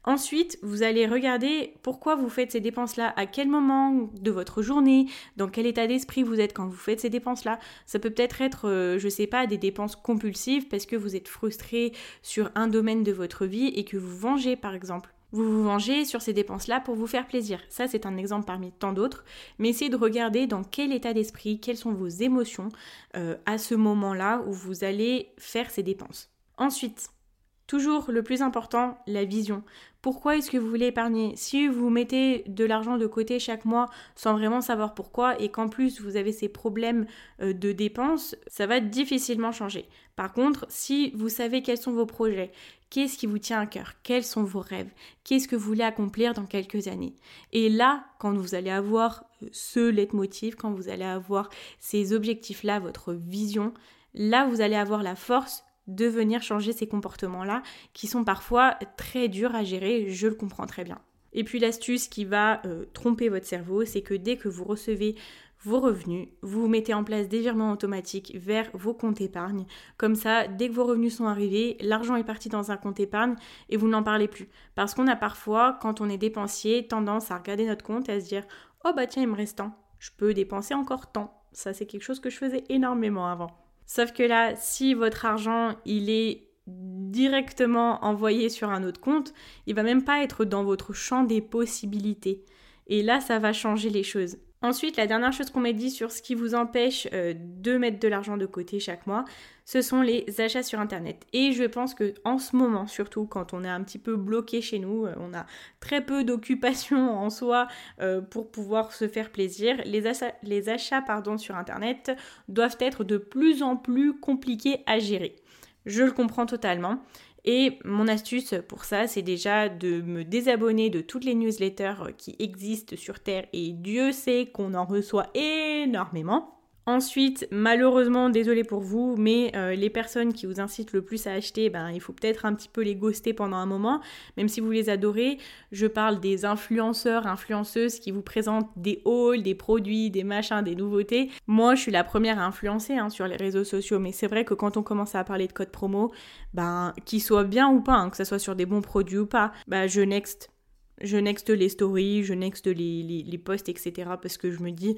Ensuite, vous allez regarder pourquoi vous faites ces dépenses-là, à quel moment de votre journée, dans quel état d'esprit vous êtes quand vous faites ces dépenses-là. Ça peut peut-être être, euh, je sais pas, des dépenses compulsives parce que vous êtes frustré sur un domaine de votre vie et que vous vengez, par exemple. Vous vous vengez sur ces dépenses-là pour vous faire plaisir. Ça, c'est un exemple parmi tant d'autres. Mais essayez de regarder dans quel état d'esprit, quelles sont vos émotions euh, à ce moment-là où vous allez faire ces dépenses. Ensuite, Toujours le plus important, la vision. Pourquoi est-ce que vous voulez épargner? Si vous mettez de l'argent de côté chaque mois sans vraiment savoir pourquoi et qu'en plus vous avez ces problèmes euh, de dépenses, ça va difficilement changer. Par contre, si vous savez quels sont vos projets, qu'est-ce qui vous tient à cœur, quels sont vos rêves, qu'est-ce que vous voulez accomplir dans quelques années? Et là, quand vous allez avoir euh, ce leitmotiv, quand vous allez avoir ces objectifs-là, votre vision, là vous allez avoir la force de venir changer ces comportements-là qui sont parfois très durs à gérer, je le comprends très bien. Et puis l'astuce qui va euh, tromper votre cerveau, c'est que dès que vous recevez vos revenus, vous mettez en place des virements automatiques vers vos comptes épargne. Comme ça, dès que vos revenus sont arrivés, l'argent est parti dans un compte épargne et vous n'en parlez plus. Parce qu'on a parfois, quand on est dépensier, tendance à regarder notre compte et à se dire Oh bah tiens, il me reste tant, je peux dépenser encore tant. Ça, c'est quelque chose que je faisais énormément avant. Sauf que là, si votre argent, il est directement envoyé sur un autre compte, il va même pas être dans votre champ des possibilités. Et là, ça va changer les choses. Ensuite, la dernière chose qu'on m'a dit sur ce qui vous empêche euh, de mettre de l'argent de côté chaque mois, ce sont les achats sur internet. Et je pense que en ce moment, surtout quand on est un petit peu bloqué chez nous, euh, on a très peu [laughs] d'occupation en soi euh, pour pouvoir se faire plaisir, les achats, les achats sur internet doivent être de plus en plus compliqués à gérer. Je le comprends totalement. Et mon astuce pour ça, c'est déjà de me désabonner de toutes les newsletters qui existent sur Terre et Dieu sait qu'on en reçoit énormément. Ensuite, malheureusement, désolé pour vous, mais euh, les personnes qui vous incitent le plus à acheter, ben, il faut peut-être un petit peu les ghoster pendant un moment, même si vous les adorez. Je parle des influenceurs, influenceuses qui vous présentent des hauls, des produits, des machins, des nouveautés. Moi, je suis la première à influencer hein, sur les réseaux sociaux, mais c'est vrai que quand on commence à parler de code promo, ben, qu'ils soient bien ou pas, hein, que ce soit sur des bons produits ou pas, ben, je next. Je next les stories, je next les, posts, etc. Parce que je me dis,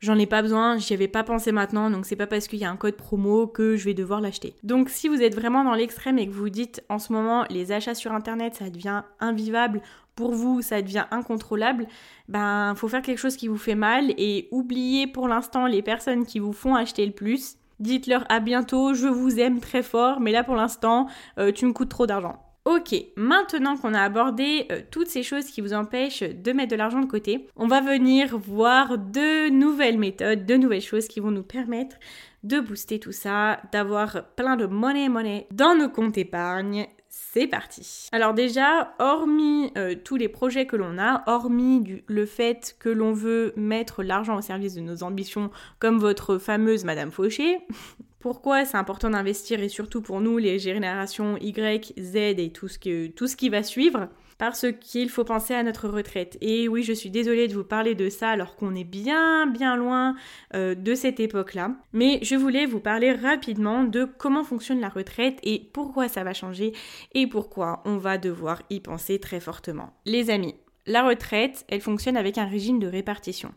J'en ai pas besoin, j'y avais pas pensé maintenant, donc c'est pas parce qu'il y a un code promo que je vais devoir l'acheter. Donc si vous êtes vraiment dans l'extrême et que vous dites en ce moment les achats sur internet ça devient invivable, pour vous ça devient incontrôlable, ben faut faire quelque chose qui vous fait mal et oubliez pour l'instant les personnes qui vous font acheter le plus. Dites-leur à bientôt, je vous aime très fort, mais là pour l'instant euh, tu me coûtes trop d'argent. Ok, maintenant qu'on a abordé euh, toutes ces choses qui vous empêchent de mettre de l'argent de côté, on va venir voir de nouvelles méthodes, de nouvelles choses qui vont nous permettre de booster tout ça, d'avoir plein de monnaie monnaie dans nos comptes épargne. C'est parti. Alors déjà, hormis euh, tous les projets que l'on a, hormis le fait que l'on veut mettre l'argent au service de nos ambitions, comme votre fameuse Madame Fauché, [laughs] pourquoi c'est important d'investir et surtout pour nous, les générations Y, Z et tout ce, que, tout ce qui va suivre? Parce qu'il faut penser à notre retraite. Et oui, je suis désolée de vous parler de ça alors qu'on est bien bien loin euh, de cette époque-là. Mais je voulais vous parler rapidement de comment fonctionne la retraite et pourquoi ça va changer et pourquoi on va devoir y penser très fortement. Les amis, la retraite, elle fonctionne avec un régime de répartition.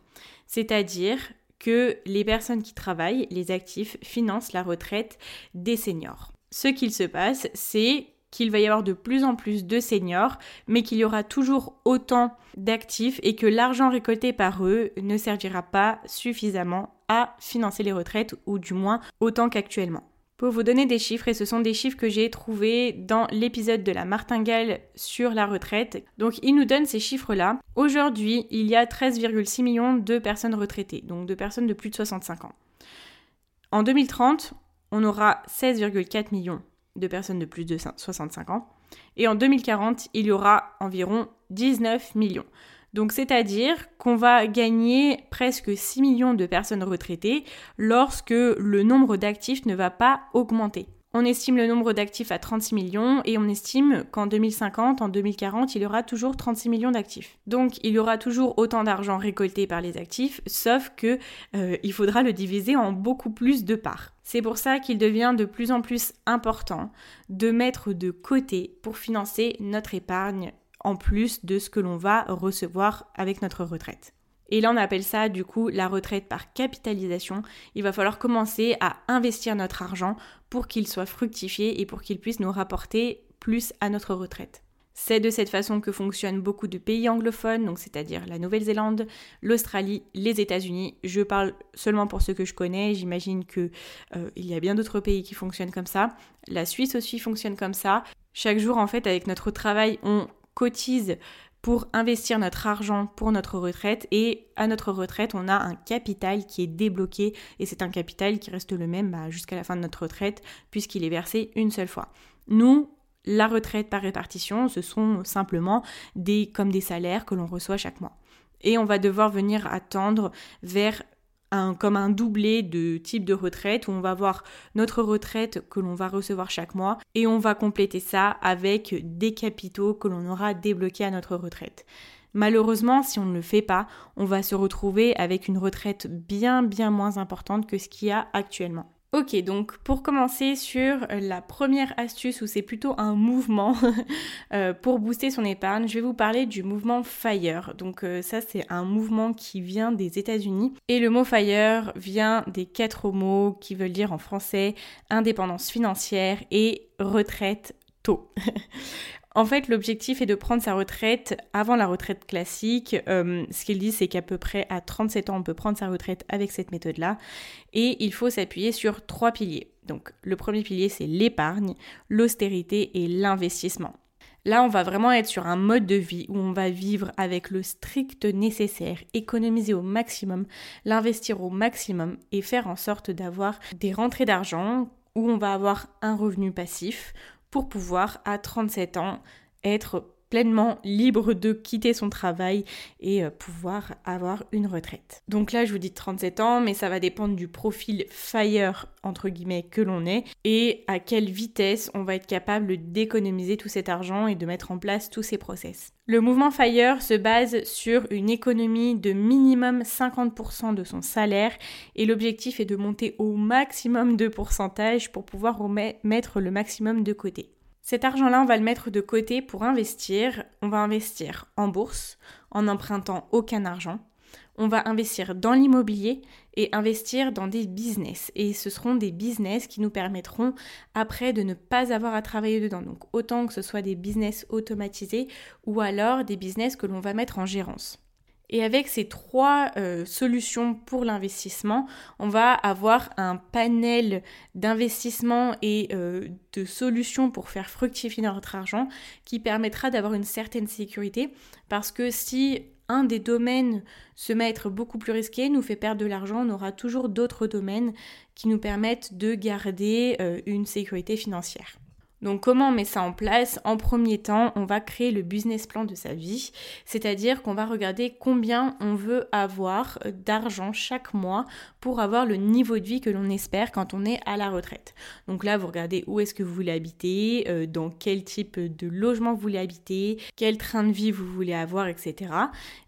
C'est-à-dire que les personnes qui travaillent, les actifs, financent la retraite des seniors. Ce qu'il se passe, c'est qu'il va y avoir de plus en plus de seniors, mais qu'il y aura toujours autant d'actifs et que l'argent récolté par eux ne servira pas suffisamment à financer les retraites, ou du moins autant qu'actuellement pour vous donner des chiffres et ce sont des chiffres que j'ai trouvés dans l'épisode de la martingale sur la retraite. Donc il nous donne ces chiffres-là. Aujourd'hui, il y a 13,6 millions de personnes retraitées, donc de personnes de plus de 65 ans. En 2030, on aura 16,4 millions de personnes de plus de 65 ans. Et en 2040, il y aura environ 19 millions. Donc c'est-à-dire qu'on va gagner presque 6 millions de personnes retraitées lorsque le nombre d'actifs ne va pas augmenter. On estime le nombre d'actifs à 36 millions et on estime qu'en 2050, en 2040, il y aura toujours 36 millions d'actifs. Donc il y aura toujours autant d'argent récolté par les actifs, sauf que euh, il faudra le diviser en beaucoup plus de parts. C'est pour ça qu'il devient de plus en plus important de mettre de côté pour financer notre épargne en plus de ce que l'on va recevoir avec notre retraite. Et là, on appelle ça du coup la retraite par capitalisation. Il va falloir commencer à investir notre argent pour qu'il soit fructifié et pour qu'il puisse nous rapporter plus à notre retraite. C'est de cette façon que fonctionnent beaucoup de pays anglophones, donc c'est-à-dire la Nouvelle-Zélande, l'Australie, les États-Unis. Je parle seulement pour ceux que je connais. J'imagine que euh, y a bien d'autres pays qui fonctionnent comme ça. La Suisse aussi fonctionne comme ça. Chaque jour, en fait, avec notre travail, on cotise pour investir notre argent pour notre retraite et à notre retraite on a un capital qui est débloqué et c'est un capital qui reste le même bah, jusqu'à la fin de notre retraite puisqu'il est versé une seule fois. Nous, la retraite par répartition, ce sont simplement des comme des salaires que l'on reçoit chaque mois. Et on va devoir venir attendre vers comme un doublé de type de retraite où on va voir notre retraite que l'on va recevoir chaque mois et on va compléter ça avec des capitaux que l'on aura débloqués à notre retraite. Malheureusement, si on ne le fait pas, on va se retrouver avec une retraite bien bien moins importante que ce qu'il y a actuellement. Ok, donc pour commencer sur la première astuce où c'est plutôt un mouvement [laughs] euh, pour booster son épargne, je vais vous parler du mouvement FIRE. Donc euh, ça c'est un mouvement qui vient des États-Unis et le mot FIRE vient des quatre mots qui veulent dire en français indépendance financière et retraite tôt. [laughs] En fait, l'objectif est de prendre sa retraite avant la retraite classique. Euh, ce qu'il dit, c'est qu'à peu près à 37 ans, on peut prendre sa retraite avec cette méthode-là. Et il faut s'appuyer sur trois piliers. Donc, le premier pilier, c'est l'épargne, l'austérité et l'investissement. Là, on va vraiment être sur un mode de vie où on va vivre avec le strict nécessaire, économiser au maximum, l'investir au maximum et faire en sorte d'avoir des rentrées d'argent où on va avoir un revenu passif, pour pouvoir à 37 ans être pleinement libre de quitter son travail et euh, pouvoir avoir une retraite. Donc là, je vous dis 37 ans, mais ça va dépendre du profil fire que l'on est et à quelle vitesse on va être capable d'économiser tout cet argent et de mettre en place tous ces process. Le mouvement FIRE se base sur une économie de minimum 50% de son salaire et l'objectif est de monter au maximum de pourcentage pour pouvoir mettre le maximum de côté. Cet argent-là, on va le mettre de côté pour investir. On va investir en bourse en n'empruntant aucun argent. on va investir dans l'immobilier et investir dans des business. Et ce seront des business qui nous permettront après de ne pas avoir à travailler dedans. Donc autant que ce soit des business automatisés ou alors des business que l'on va mettre en gérance. Et avec ces trois euh, solutions pour l'investissement, on va avoir un panel d'investissement et euh, de solutions pour faire fructifier notre argent qui permettra d'avoir une certaine sécurité parce que si un des domaines se met à être beaucoup plus risqué, nous fait perdre de l'argent, on aura toujours d'autres domaines qui nous permettent de garder euh, une sécurité financière. Donc comment on met ça en place? En premier temps, on va créer le business plan de sa vie, c'est-à-dire qu'on va regarder combien on veut avoir d'argent chaque mois pour avoir le niveau de vie que l'on espère quand on est à la retraite. Donc là, vous regardez où est-ce que vous voulez habiter, euh, dans quel type de logement vous voulez habiter, quel train de vie vous voulez avoir, etc.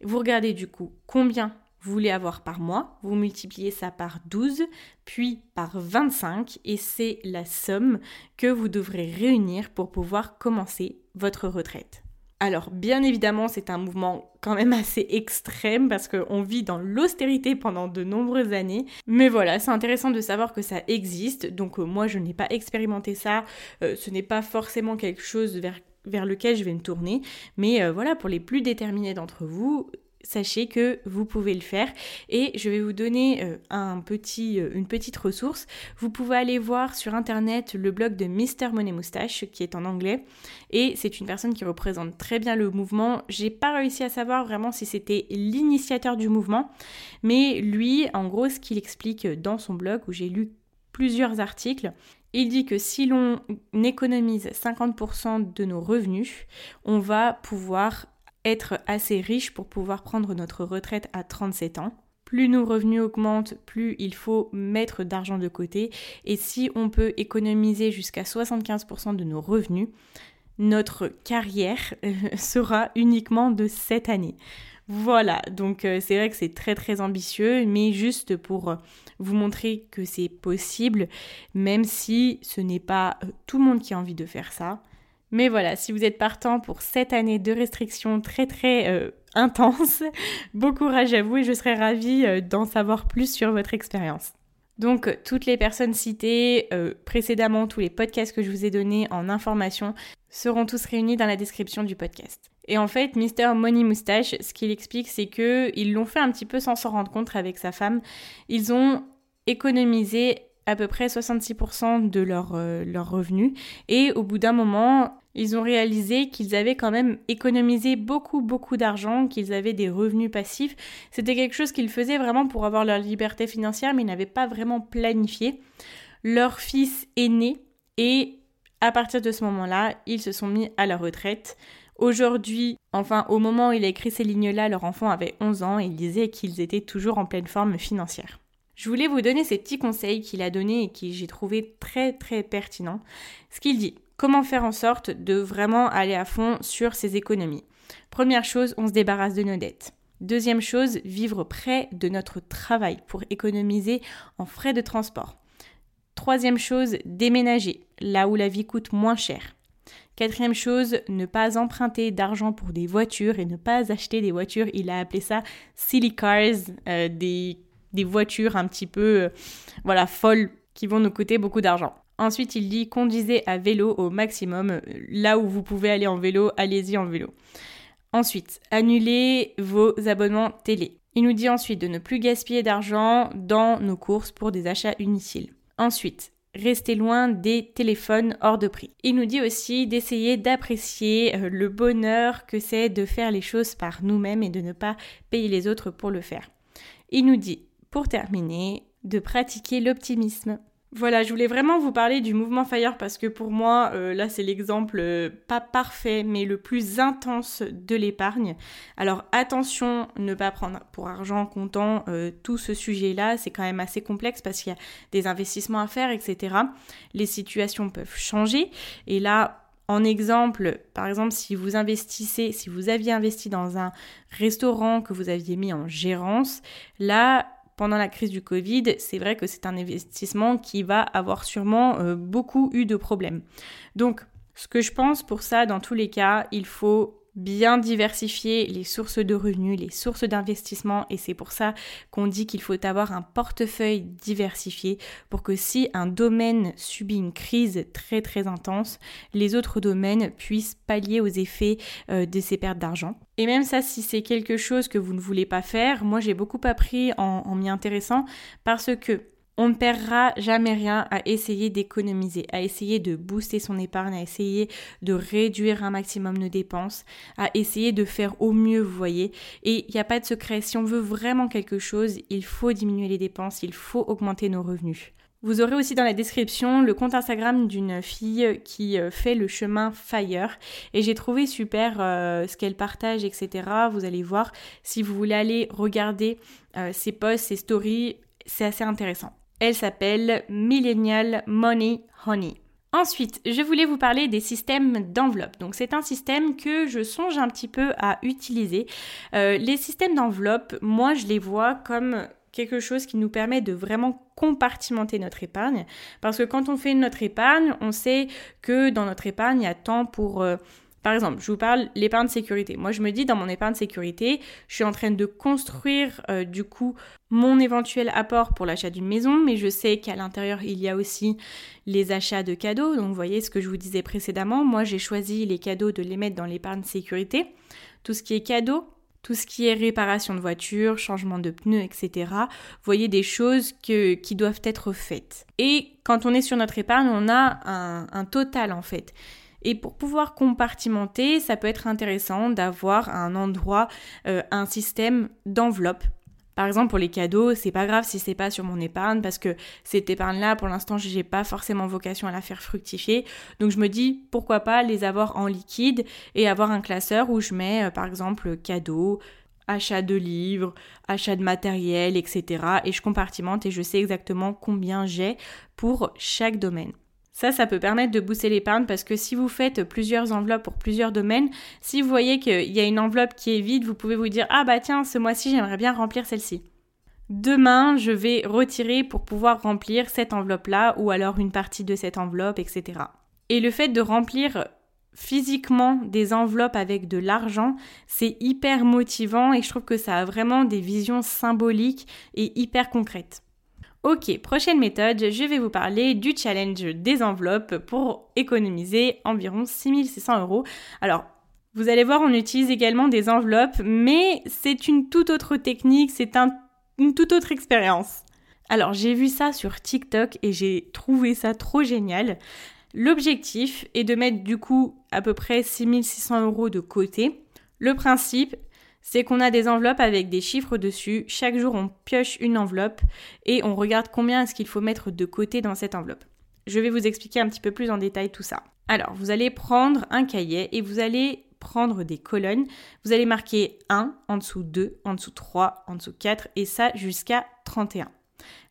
Vous regardez du coup combien vous voulez avoir par mois, vous multipliez ça par 12, puis par 25, et c'est la somme que vous devrez réunir pour pouvoir commencer votre retraite. Alors bien évidemment c'est un mouvement quand même assez extrême parce qu'on vit dans l'austérité pendant de nombreuses années. Mais voilà, c'est intéressant de savoir que ça existe. Donc euh, moi je n'ai pas expérimenté ça, euh, ce n'est pas forcément quelque chose vers lequel je vais me tourner. Mais euh, voilà, pour les plus déterminés d'entre vous, sachez que vous pouvez le faire et je vais vous donner euh, euh, une petite ressource. Vous pouvez aller voir sur internet le blog de Mr Money Moustache qui est en anglais et c'est une personne qui représente très bien le mouvement. J'ai pas réussi à savoir vraiment si c'était l'initiateur du mouvement, mais lui, en gros, ce qu'il explique dans son blog où j'ai lu plusieurs articles, il dit que si l'on économise 50% de nos revenus, on va pouvoir être assez riche pour pouvoir prendre notre retraite à 37 ans. Plus nos revenus augmentent, plus il faut mettre d'argent de côté. Et si on peut économiser jusqu'à 75% de nos revenus, notre carrière euh, [laughs] sera uniquement de 7 années. Voilà, donc euh, c'est vrai que c'est très très ambitieux, mais juste pour euh, vous montrer que c'est possible, même si ce n'est pas tout le monde qui a envie de faire ça. Mais voilà, si vous êtes partant pour cette année de restrictions très très euh, intenses, [laughs] bon courage à vous et je serai ravie euh, d'en savoir plus sur votre expérience. Donc toutes les personnes citées euh, précédemment, tous les podcasts que je vous ai donnés en information seront tous réunis dans la description du podcast. Et en fait, Mr. Money Moustache, ce qu'il explique, c'est que ils l'ont fait un petit peu sans s'en rendre compte avec sa femme. Ils ont économisé à peu près 66% de leur, leur revenus et au bout d'un moment, ils ont réalisé qu'ils avaient quand même économisé beaucoup, beaucoup d'argent, qu'ils avaient des revenus passifs. C'était quelque chose qu'ils faisaient vraiment pour avoir leur liberté financière, mais ils n'avaient pas vraiment planifié. Leur fils est né et à partir de ce moment-là, ils se sont mis à la retraite. Aujourd'hui, enfin au moment où il a écrit ces lignes-là, leur enfant avait 11 ans et il disait qu'ils étaient toujours en pleine forme financière. Je voulais vous donner ces petits conseils qu'il a donnés et que j'ai trouvé très très pertinents. Ce qu'il dit, comment faire en sorte de vraiment aller à fond sur ses économies? Première chose, on se débarrasse de nos dettes. Deuxième chose, vivre près de notre travail pour économiser en frais de transport. Troisième chose, déménager, là où la vie coûte moins cher. Quatrième chose, ne pas emprunter d'argent pour des voitures et ne pas acheter des voitures, il a appelé ça silly cars, euh, des, des, voitures un petit peu euh, voilà folles qui vont nous coûter beaucoup d'argent. Ensuite, il dit conduisez à vélo au maximum. Là où vous pouvez aller en vélo, allez-y en vélo. Ensuite, annulez vos abonnements télé. Il nous dit ensuite de ne plus gaspiller d'argent dans nos courses pour des achats inutiles. Ensuite, restez loin des téléphones hors de prix. Il nous dit aussi d'essayer d'apprécier euh, le bonheur que c'est de faire les choses par nous-mêmes et de ne pas payer les autres pour le faire. Il nous dit, pour terminer, de pratiquer l'optimisme. Voilà, je voulais vraiment vous parler du mouvement Fire parce que pour moi, euh, là, c'est l'exemple euh, pas parfait, mais le plus intense de l'épargne. Alors attention, ne pas prendre pour argent comptant euh, tout ce sujet-là, c'est quand même assez complexe parce qu'il y a des investissements à faire, etc. Les situations peuvent changer. Et là, en exemple, par exemple, si vous investissez, si vous aviez investi dans un restaurant que vous aviez mis en gérance, là, pendant la crise du Covid, c'est vrai que c'est un investissement qui va avoir sûrement euh, beaucoup eu de problèmes. Donc, ce que je pense pour ça, dans tous les cas, il faut bien diversifier les sources de revenus, les sources d'investissement et c'est pour ça qu'on dit qu'il faut avoir un portefeuille diversifié pour que si un domaine subit une crise très très intense, les autres domaines puissent pallier aux effets euh, de ces pertes d'argent. Et même ça, si c'est quelque chose que vous ne voulez pas faire, moi j'ai beaucoup appris en m'y intéressant parce que on ne perdra jamais rien à essayer d'économiser, à essayer de booster son épargne, à essayer de réduire un maximum nos dépenses, à essayer de faire au mieux, vous voyez. Et il n'y a pas de secret, si on veut vraiment quelque chose, il faut diminuer les dépenses, il faut augmenter nos revenus. Vous aurez aussi dans la description le compte Instagram d'une fille qui euh, fait le chemin Fire et j'ai trouvé super euh, ce qu'elle partage, etc. Vous allez voir si vous voulez aller regarder euh, ses posts, ses stories, c'est assez intéressant. Elle s'appelle Millennial Money Honey. Ensuite, je voulais vous parler des systèmes d'enveloppe. Donc c'est un système que je songe un petit peu à utiliser. Euh, les systèmes d'enveloppe, moi je les vois comme quelque chose qui nous permet de vraiment compartimenter notre épargne. Parce que quand on fait notre épargne, on sait que dans notre épargne, il y a tant pour... Euh, par exemple, je vous parle l'épargne sécurité. Moi, je me dis dans mon épargne sécurité, je suis en train de construire euh, du coup mon éventuel apport pour l'achat d'une maison, mais je sais qu'à l'intérieur, il y a aussi les achats de cadeaux. Donc, vous voyez ce que je vous disais précédemment. Moi, j'ai choisi les cadeaux de les mettre dans l'épargne sécurité. Tout ce qui est cadeau, tout ce qui est réparation de voiture, changement de pneus, etc. Vous voyez des choses qui doivent être faites. Et quand on est sur notre épargne, on a un total en fait. Et pour pouvoir compartimenter, ça peut être intéressant d'avoir un endroit, euh, un système d'enveloppe. Par exemple, pour les cadeaux, c'est pas grave si c'est pas sur mon épargne parce que cette épargne-là, pour l'instant, j'ai pas forcément vocation à la faire fructifier. Donc, je me dis pourquoi pas les avoir en liquide et avoir un classeur où je mets, euh, par exemple, cadeaux, achat de livres, achat de matériel, etc. Et je compartimente et je sais exactement combien j'ai pour chaque domaine. Ça, ça peut permettre de booster l'épargne parce que si vous faites plusieurs enveloppes pour plusieurs domaines, si vous voyez qu'il y a une enveloppe qui est vide, vous pouvez vous dire Ah bah tiens, ce mois-ci, j'aimerais bien remplir celle-ci. Demain, je vais retirer pour pouvoir remplir cette enveloppe-là ou alors une partie de cette enveloppe, etc. Et le fait de remplir physiquement des enveloppes avec de l'argent, c'est hyper motivant et je trouve que ça a vraiment des visions symboliques et hyper concrètes. Ok, prochaine méthode, je vais vous parler du challenge des enveloppes pour économiser environ 6600 euros. Alors, vous allez voir, on utilise également des enveloppes, mais c'est une toute autre technique, c'est une toute autre expérience. Alors, j'ai vu ça sur TikTok et j'ai trouvé ça trop génial. L'objectif est de mettre du coup à peu près 6600 euros de côté. Le principe, c'est qu'on a des enveloppes avec des chiffres dessus. Chaque jour, on pioche une enveloppe et on regarde combien est-ce qu'il faut mettre de côté dans cette enveloppe. Je vais vous expliquer un petit peu plus en détail tout ça. Alors, vous allez prendre un cahier et vous allez prendre des colonnes. Vous allez marquer 1, en dessous 2, en dessous 3, en dessous 4 et ça jusqu'à 31.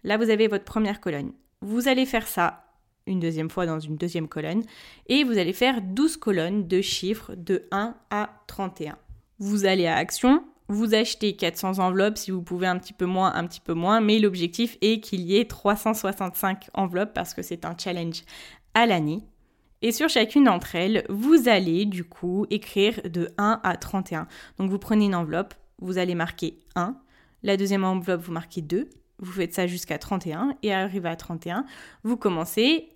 Là, vous avez votre première colonne. Vous allez faire ça une deuxième fois dans une deuxième colonne et vous allez faire 12 colonnes de chiffres de 1 à 31 vous allez à Action, vous achetez 400 enveloppes, si vous pouvez un petit peu moins, un petit peu moins, mais l'objectif est qu'il y ait 365 enveloppes parce que c'est un challenge à l'année. Et sur chacune d'entre elles, vous allez du coup écrire de 1 à 31. Donc vous prenez une enveloppe, vous allez marquer 1, la deuxième enveloppe, vous marquez 2, vous faites ça jusqu'à 31, et arrivé à 31, vous commencez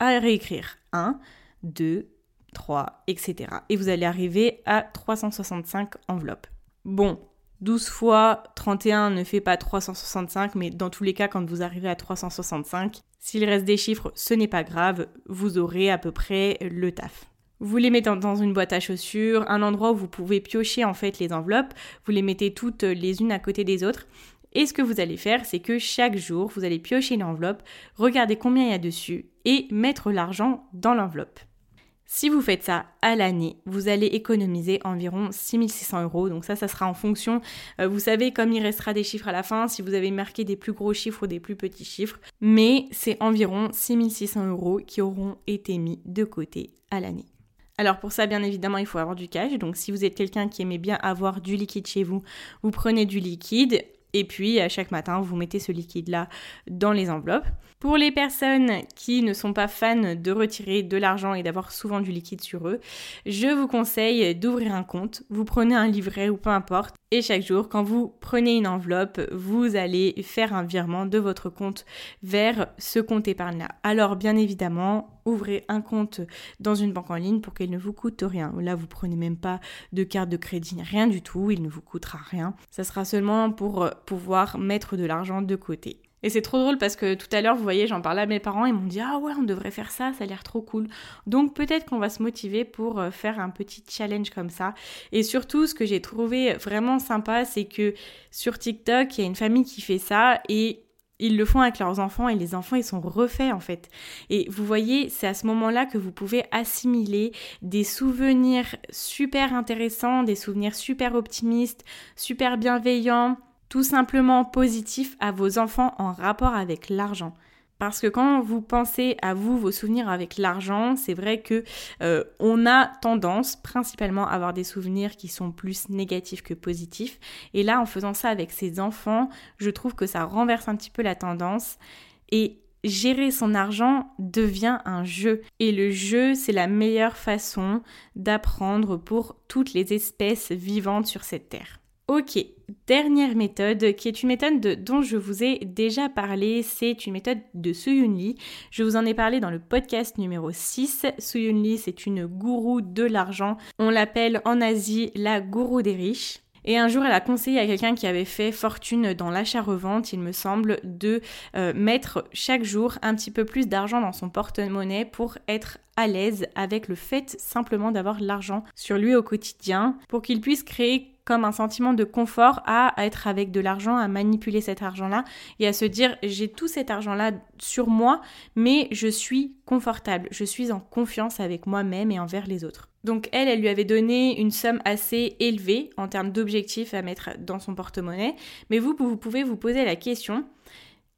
à réécrire 1, 2, 3, etc. Et vous allez arriver à 365 enveloppes. Bon, 12 fois 31 ne fait pas 365, mais dans tous les cas, quand vous arrivez à 365, s'il reste des chiffres, ce n'est pas grave, vous aurez à peu près le taf. Vous les mettez dans une boîte à chaussures, un endroit où vous pouvez piocher en fait les enveloppes, vous les mettez toutes les unes à côté des autres. Et ce que vous allez faire, c'est que chaque jour, vous allez piocher l'enveloppe, regarder combien il y a dessus et mettre l'argent dans l'enveloppe. Si vous faites ça à l'année, vous allez économiser environ 6600 euros. Donc ça, ça sera en fonction. Euh, vous savez, comme il restera des chiffres à la fin, si vous avez marqué des plus gros chiffres ou des plus petits chiffres. Mais c'est environ 6600 euros qui auront été mis de côté à l'année. Alors pour ça, bien évidemment, il faut avoir du cash. Donc si vous êtes quelqu'un qui aimait bien avoir du liquide chez vous, vous prenez du liquide Et puis, à chaque matin, vous mettez ce liquide-là dans les enveloppes. Pour les personnes qui ne sont pas fans de retirer de l'argent et d'avoir souvent du liquide sur eux, je vous conseille d'ouvrir un compte. Vous prenez un livret ou peu importe. Et chaque jour, quand vous prenez une enveloppe, vous allez faire un virement de votre compte vers ce compte épargne-là. Alors, bien évidemment, ouvrez un compte dans une banque en ligne pour qu'il ne vous coûte rien. Là, vous prenez même pas de carte de crédit, rien du tout. Il ne vous coûtera rien. Ça sera seulement pour pouvoir mettre de l'argent de côté. Et c'est trop drôle parce que tout à l'heure, vous voyez, j'en parlais à mes parents, ils m'ont dit Ah ouais, on devrait faire ça, ça a l'air trop cool. Donc peut-être qu'on va se motiver pour euh, faire un petit challenge comme ça. Et surtout, ce que j'ai trouvé vraiment sympa, c'est que sur TikTok, il y a une famille qui fait ça et ils le font avec leurs enfants et les enfants ils sont refaits en fait. Et vous voyez, c'est à ce moment-là que vous pouvez assimiler des souvenirs super intéressants, des souvenirs super optimistes, super bienveillants, tout simplement positif à vos enfants en rapport avec l'argent. Parce que quand vous pensez à vous, vos souvenirs avec l'argent, c'est vrai que euh, on a tendance principalement à avoir des souvenirs qui sont plus négatifs que positifs. Et là, en faisant ça avec ses enfants, je trouve que ça renverse un petit peu la tendance. Et gérer son argent devient un jeu. Et le jeu, c'est la meilleure façon d'apprendre pour toutes les espèces vivantes sur cette terre. Ok, dernière méthode qui est une méthode dont je vous ai déjà parlé, c'est une méthode de Suyun Lee. Je vous en ai parlé dans le podcast numéro 6. Suyun Lee, c'est une gourou de l'argent. On l'appelle en Asie la gourou des riches. Et un jour, elle a conseillé à quelqu'un qui avait fait fortune dans l'achat-revente, il me semble, de euh, mettre chaque jour un petit peu plus d'argent dans son porte-monnaie pour être à l'aise avec le fait simplement d'avoir l'argent sur lui au quotidien, pour qu'il puisse créer comme un sentiment de confort à, être avec de l'argent, à manipuler cet argent-là et à se dire j'ai tout cet argent-là sur moi, mais je suis confortable, je suis en confiance avec moi-même et envers les autres. Donc elle, elle lui avait donné une somme assez élevée en termes d'objectifs à mettre dans son porte-monnaie, mais vous, vous pouvez vous poser la question,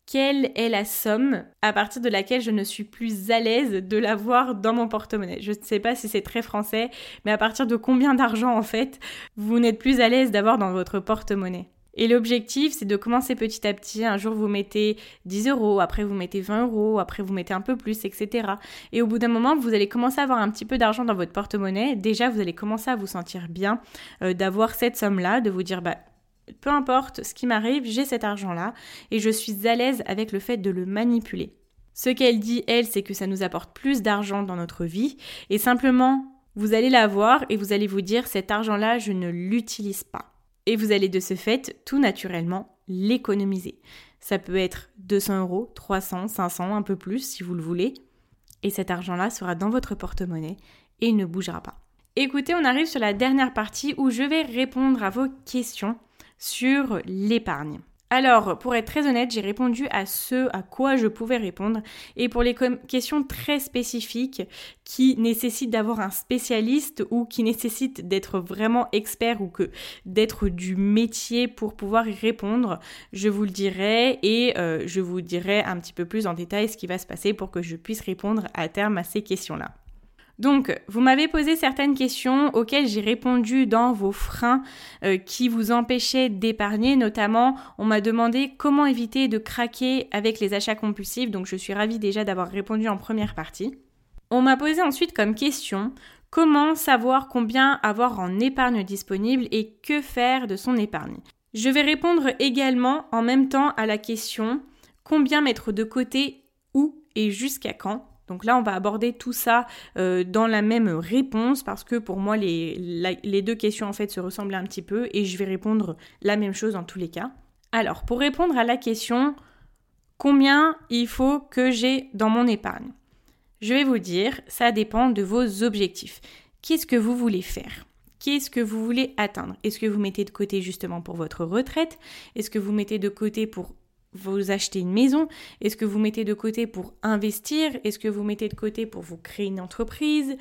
quelle est la somme à partir de laquelle je ne suis plus à l'aise de l'avoir dans mon porte-monnaie. Je ne sais pas si c'est très français, mais à partir de combien d'argent en fait vous n'êtes plus à l'aise d'avoir dans votre porte-monnaie. Et l'objectif, c'est de commencer petit à petit. Un jour, vous mettez 10 euros, après vous mettez 20 euros, après vous mettez un peu plus, etc. Et au bout d'un moment, vous allez commencer à avoir un petit peu d'argent dans votre porte-monnaie. Déjà, vous allez commencer à vous sentir bien euh, d'avoir cette somme-là, de vous dire, bah, peu importe ce qui m'arrive, j'ai cet argent-là et je suis à l'aise avec le fait de le manipuler. Ce qu'elle dit, elle, c'est que ça nous apporte plus d'argent dans notre vie et simplement, vous allez l'avoir et vous allez vous dire, cet argent-là, je ne l'utilise pas. Et vous allez de ce fait, tout naturellement, l'économiser. Ça peut être 200 euros, 300, 500, un peu plus si vous le voulez. Et cet argent-là sera dans votre porte-monnaie et il ne bougera pas. Écoutez, on arrive sur la dernière partie où je vais répondre à vos questions sur l'épargne. Alors, pour être très honnête, j'ai répondu à ce à quoi je pouvais répondre. Et pour les questions très spécifiques qui nécessitent d'avoir un spécialiste ou qui nécessitent d'être vraiment expert ou que d'être du métier pour pouvoir y répondre, je vous le dirai et euh, je vous dirai un petit peu plus en détail ce qui va se passer pour que je puisse répondre à terme à ces questions-là. Donc, vous m'avez posé certaines questions auxquelles j'ai répondu dans vos freins euh, qui vous empêchaient d'épargner. Notamment, on m'a demandé comment éviter de craquer avec les achats compulsifs. Donc, je suis ravie déjà d'avoir répondu en première partie. On m'a posé ensuite comme question comment savoir combien avoir en épargne disponible et que faire de son épargne? Je vais répondre également en même temps à la question combien mettre de côté, où et jusqu'à quand? Donc là, on va aborder tout ça euh, dans la même réponse parce que pour moi, les, deux questions en fait se ressemblent un petit peu et je vais répondre la même chose dans tous les cas. Alors, pour répondre à la question combien il faut que j'ai dans mon épargne, je vais vous dire, ça dépend de vos objectifs. Qu'est-ce que vous voulez faire? Qu'est-ce que vous voulez atteindre? Est-ce que vous mettez de côté justement pour votre retraite? Est-ce que vous mettez de côté pour vous achetez une maison Est-ce que vous mettez de côté pour investir Est-ce que vous mettez de côté pour vous créer une entreprise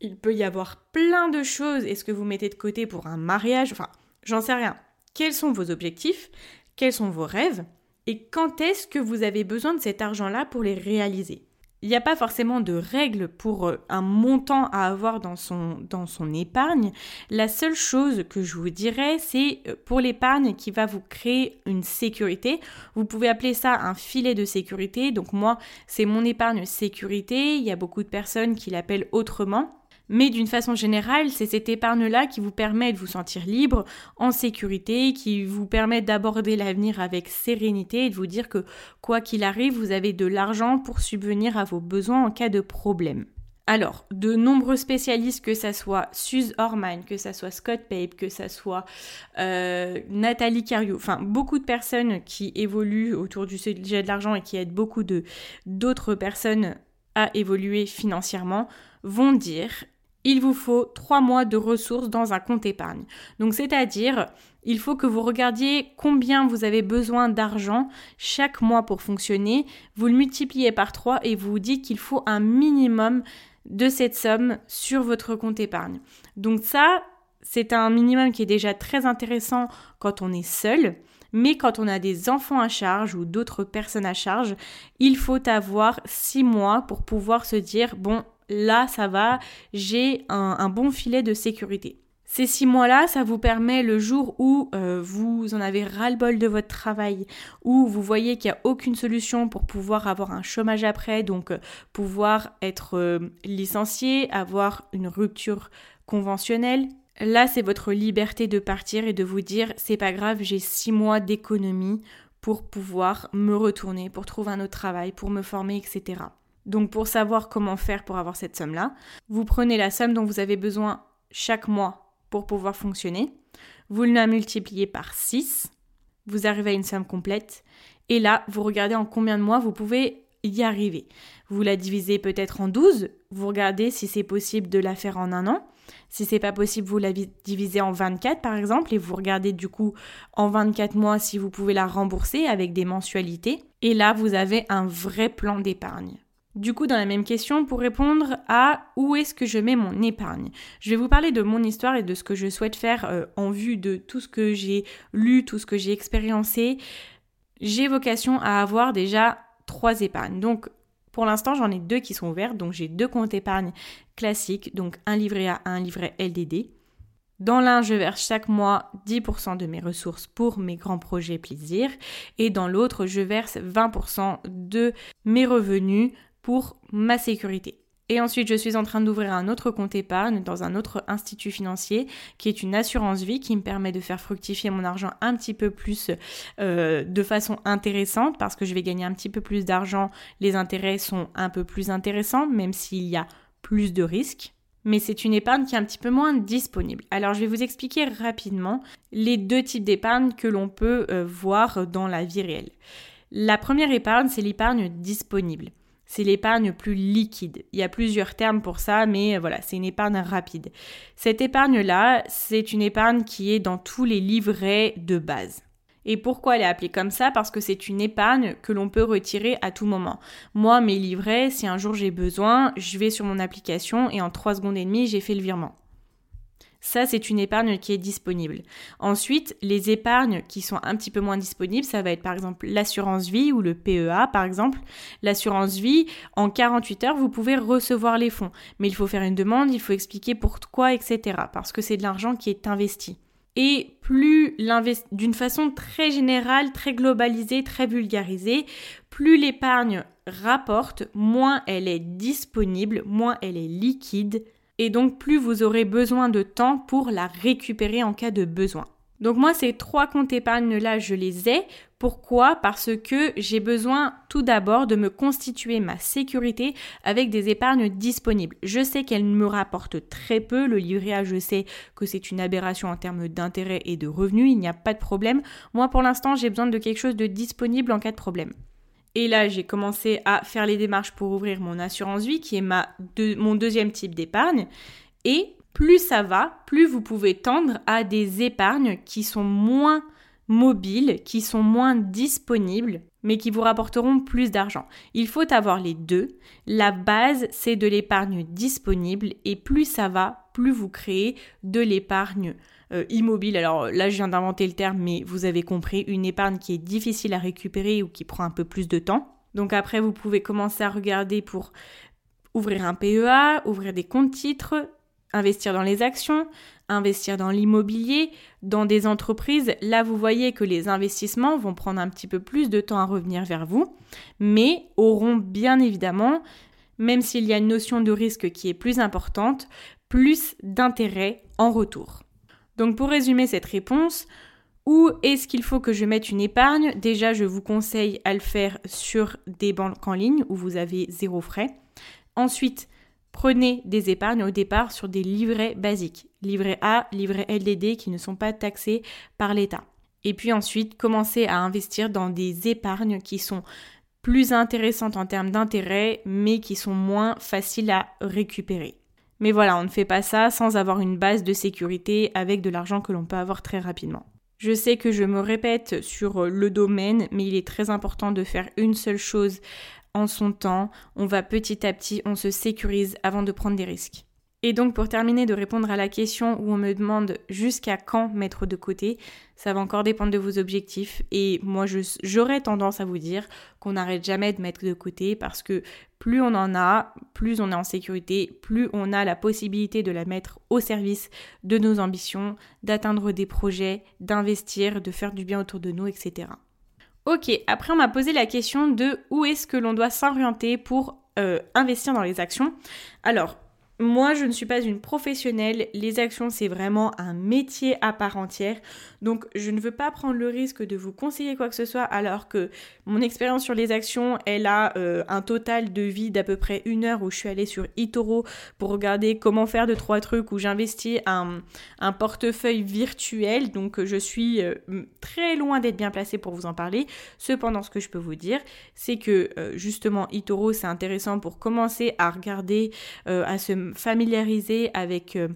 Il peut y avoir plein de choses. Est-ce que vous mettez de côté pour un mariage Enfin, j'en sais rien. Quels sont vos objectifs Quels sont vos rêves Et quand est-ce que vous avez besoin de cet argent-là pour les réaliser? Il n'y a pas forcément de règle pour euh, un montant à avoir dans son, dans son épargne. La seule chose que je vous dirais, c'est euh, pour l'épargne qui va vous créer une sécurité. Vous pouvez appeler ça un filet de sécurité. Donc moi, c'est mon épargne sécurité. Il y a beaucoup de personnes qui l'appellent autrement. Mais d'une façon générale, c'est cette épargne-là qui vous permet de vous sentir libre, en sécurité, qui vous permet d'aborder l'avenir avec sérénité et de vous dire que quoi qu'il arrive, vous avez de l'argent pour subvenir à vos besoins en cas de problème. Alors, de nombreux spécialistes, que ça soit Suze Orman, que ça soit Scott Pape, que ça soit euh, Nathalie Cario, enfin beaucoup de personnes qui évoluent autour du sujet de l'argent et qui aident beaucoup d'autres personnes à évoluer financièrement, vont dire il vous faut trois mois de ressources dans un compte épargne. Donc c'est-à-dire, il faut que vous regardiez combien vous avez besoin d'argent chaque mois pour fonctionner, vous le multipliez par trois et vous vous dites qu'il faut un minimum de cette somme sur votre compte épargne. Donc ça, c'est un minimum qui est déjà très intéressant quand on est seul. Mais quand on a des enfants à charge ou d'autres personnes à charge, il faut avoir six mois pour pouvoir se dire, bon, là ça va, j'ai un, bon filet de sécurité. Ces six mois-là, ça vous permet le jour où euh, vous en avez ras-le-bol de votre travail, où vous voyez qu'il n'y a aucune solution pour pouvoir avoir un chômage après, donc euh, pouvoir être euh, licencié, avoir une rupture conventionnelle. Là, c'est votre liberté de partir et de vous dire c'est pas grave, j'ai six mois d'économie pour pouvoir me retourner, pour trouver un autre travail, pour me former, etc. Donc pour savoir comment faire pour avoir cette somme-là, vous prenez la somme dont vous avez besoin chaque mois pour pouvoir fonctionner, vous la multipliez par 6, vous arrivez à une somme complète, et là, vous regardez en combien de mois vous pouvez y arriver. Vous la divisez peut-être en 12, vous regardez si c'est possible de la faire en un an. Si c'est pas possible, vous la divisez en 24 par exemple et vous regardez du coup en 24 mois si vous pouvez la rembourser avec des mensualités. Et là, vous avez un vrai plan d'épargne. Du coup, dans la même question, pour répondre à où est-ce que je mets mon épargne, je vais vous parler de mon histoire et de ce que je souhaite faire euh, en vue de tout ce que j'ai lu, tout ce que j'ai expériencé. J'ai vocation à avoir déjà trois épargnes. Donc, pour l'instant, j'en ai deux qui sont ouverts. Donc, j'ai deux comptes épargne classiques, donc un livret A, un livret LDD. Dans l'un, je verse chaque mois 10% de mes ressources pour mes grands projets plaisir et dans l'autre, je verse 20% de mes revenus pour ma sécurité. Et ensuite, je suis en train d'ouvrir un autre compte épargne dans un autre institut financier qui est une assurance vie qui me permet de faire fructifier mon argent un petit peu plus euh, de façon intéressante parce que je vais gagner un petit peu plus d'argent. Les intérêts sont un peu plus intéressants même s'il y a plus de risques. Mais c'est une épargne qui est un petit peu moins disponible. Alors je vais vous expliquer rapidement les deux types d'épargne que l'on peut euh, voir dans la vie réelle. La première épargne, c'est l'épargne disponible c'est l'épargne plus liquide. Il y a plusieurs termes pour ça, mais voilà, c'est une épargne rapide. Cette épargne-là, c'est une épargne qui est dans tous les livrets de base. Et pourquoi elle est appelée comme ça? Parce que c'est une épargne que l'on peut retirer à tout moment. Moi, mes livrets, si un jour j'ai besoin, je vais sur mon application et en 3 secondes et demie, j'ai fait le virement. Ça, c'est une épargne qui est disponible. Ensuite, les épargnes qui sont un petit peu moins disponibles, ça va être par exemple l'assurance vie ou le PEA par exemple. L'assurance vie, en 48 heures, vous pouvez recevoir les fonds. Mais il faut faire une demande, il faut expliquer pourquoi, etc. Parce que c'est de l'argent qui est investi. Et plus d'une façon très générale, très globalisée, très vulgarisée, plus l'épargne rapporte, moins elle est disponible, moins elle est liquide, et donc plus vous aurez besoin de temps pour la récupérer en cas de besoin. Donc moi, ces trois comptes épargne-là, je les ai. Pourquoi? Parce que j'ai besoin tout d'abord de me constituer ma sécurité avec des épargnes disponibles. Je sais qu'elles me rapportent très peu. Le livret A, je sais que c'est une aberration en termes d'intérêt et de revenus. Il n'y a pas de problème. Moi, pour l'instant, j'ai besoin de quelque chose de disponible en cas de problème. Et là, j'ai commencé à faire les démarches pour ouvrir mon assurance vie, qui est ma mon deuxième type d'épargne. Et plus ça va, plus vous pouvez tendre à des épargnes qui sont moins mobiles, qui sont moins disponibles, mais qui vous rapporteront plus d'argent. Il faut avoir les deux. La base, c'est de l'épargne disponible et plus ça va, plus vous créez de l'épargne euh, immobile. Alors là, je viens d'inventer le terme, mais vous avez compris, une épargne qui est difficile à récupérer ou qui prend un peu plus de temps. Donc après, vous pouvez commencer à regarder pour ouvrir un PEA, ouvrir des comptes titres, investir dans les actions, investir dans l'immobilier, dans des entreprises. Là, vous voyez que les investissements vont prendre un petit peu plus de temps à revenir vers vous, mais auront bien évidemment, même s'il y a une notion de risque qui est plus importante, plus d'intérêt en retour. Donc pour résumer cette réponse, où est-ce qu'il faut que je mette une épargne? Déjà, je vous conseille à le faire sur des banques en ligne où vous avez zéro frais. Ensuite, prenez des épargnes au départ sur des livrets basiques, livrets A, livrets LDD qui ne sont pas taxés par l'État. Et puis ensuite, commencez à investir dans des épargnes qui sont plus intéressantes en termes d'intérêt, mais qui sont moins faciles à récupérer. Mais voilà, on ne fait pas ça sans avoir une base de sécurité avec de l'argent que l'on peut avoir très rapidement. Je sais que je me répète sur le domaine, mais il est très important de faire une seule chose en son temps. On va petit à petit, on se sécurise avant de prendre des risques. Et donc pour terminer de répondre à la question où on me demande jusqu'à quand mettre de côté, ça va encore dépendre de vos objectifs et moi j'aurais tendance à vous dire qu'on n'arrête jamais de mettre de côté parce que plus on en a, plus on est en sécurité, plus on a la possibilité de la mettre au service de nos ambitions, d'atteindre des projets, d'investir, de faire du bien autour de nous, etc. Ok, après on m'a posé la question de où est-ce que l'on doit s'orienter pour euh, investir dans les actions. Alors, moi, je ne suis pas une professionnelle. Les actions, c'est vraiment un métier à part entière. Donc, je ne veux pas prendre le risque de vous conseiller quoi que ce soit, alors que mon expérience sur les actions, elle a euh, un total de vie d'à peu près une heure où je suis allée sur eToro pour regarder comment faire deux, trois trucs, où j'investis un, un, portefeuille virtuel. Donc, je suis euh, très loin d'être bien placée pour vous en parler. Cependant, ce que je peux vous dire, c'est que euh, justement, eToro, c'est intéressant pour commencer à regarder, à se familiariser avec euh,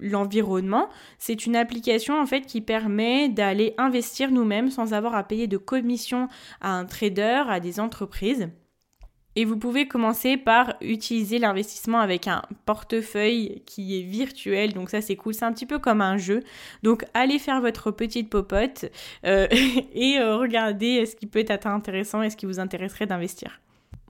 l'environnement. C'est une application en fait qui permet d'aller investir nous-mêmes sans avoir à payer de commission à un trader, à des entreprises. Et vous pouvez commencer par utiliser l'investissement avec un portefeuille qui est virtuel. Donc ça c'est cool, c'est un petit peu comme un jeu. Donc allez faire votre petite popote euh, [laughs] et euh, regardez ce qui peut être intéressant et ce qui vous intéresserait d'investir.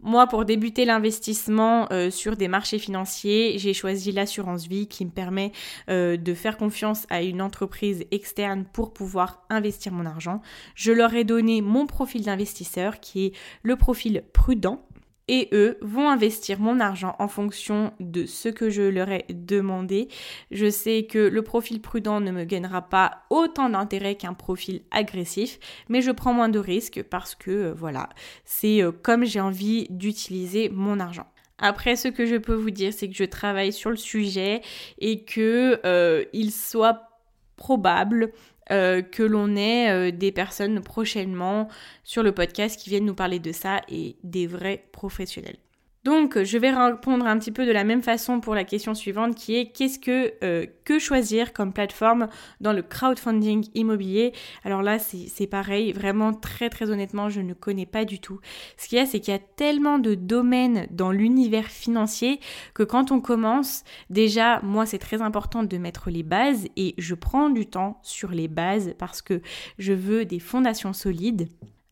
Moi, pour débuter l'investissement euh, sur des marchés financiers, j'ai choisi l'assurance vie qui me permet euh, de faire confiance à une entreprise externe pour pouvoir investir mon argent. Je leur ai donné mon profil d'investisseur qui est le profil prudent et eux vont investir mon argent en fonction de ce que je leur ai demandé. Je sais que le profil prudent ne me gagnera pas autant d'intérêt qu'un profil agressif, mais je prends moins de risques parce que euh, voilà, c'est euh, comme j'ai envie d'utiliser mon argent. Après, ce que je peux vous dire, c'est que je travaille sur le sujet et que euh, il soit probable euh, que l'on ait euh, des personnes prochainement sur le podcast qui viennent nous parler de ça et des vrais professionnels. Donc, je vais répondre un petit peu de la même façon pour la question suivante qui est qu'est-ce que euh, que choisir comme plateforme dans le crowdfunding immobilier? Alors là, c'est pareil, vraiment très très honnêtement, je ne connais pas du tout. Ce qu'il y a, c'est qu'il y a tellement de domaines dans l'univers financier que quand on commence, déjà, moi, c'est très important de mettre les bases et je prends du temps sur les bases parce que je veux des fondations solides.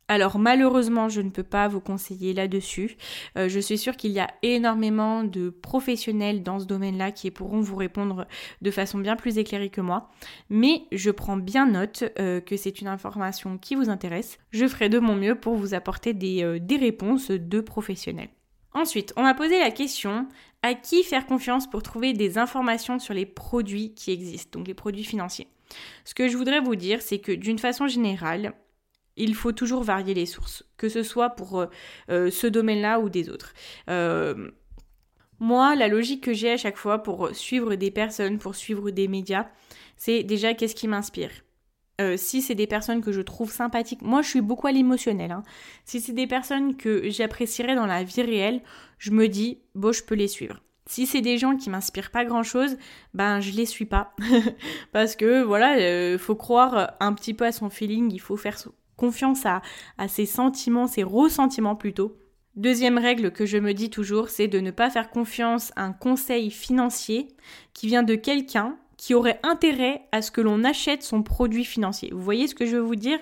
Alors malheureusement, je ne peux pas vous conseiller là-dessus. Euh, je suis sûre qu'il y a énormément de professionnels dans ce domaine-là qui pourront vous répondre de façon bien plus éclairée que moi. Mais je prends bien note euh, que c'est une information qui vous intéresse. Je ferai de mon mieux pour vous apporter euh, des réponses de professionnels. Ensuite, on m'a posé la question à qui faire confiance pour trouver des informations sur les produits qui existent, donc les produits financiers? Ce que je voudrais vous dire, c'est que d'une façon générale, il faut toujours varier les sources, que ce soit pour euh, euh, ce domaine-là ou des autres. Euh, moi, la logique que j'ai à chaque fois pour suivre des personnes, pour suivre des médias, c'est déjà qu'est-ce qui m'inspire. si c'est des personnes que je trouve sympathiques, moi je suis beaucoup à l'émotionnel. Hein. Si c'est des personnes que j'apprécierais dans la vie réelle, je me dis, bon, je peux les suivre. Si c'est des gens qui m'inspirent pas grand chose, ben je les suis pas. [laughs] Parce que voilà, il faut croire un petit peu à son feeling, il faut faire confiance à, ses sentiments, ses ressentiments plutôt. Deuxième règle que je me dis toujours, c'est de ne pas faire confiance à un conseil financier qui vient de quelqu'un qui aurait intérêt à ce que l'on achète son produit financier. Vous voyez ce que je veux vous dire?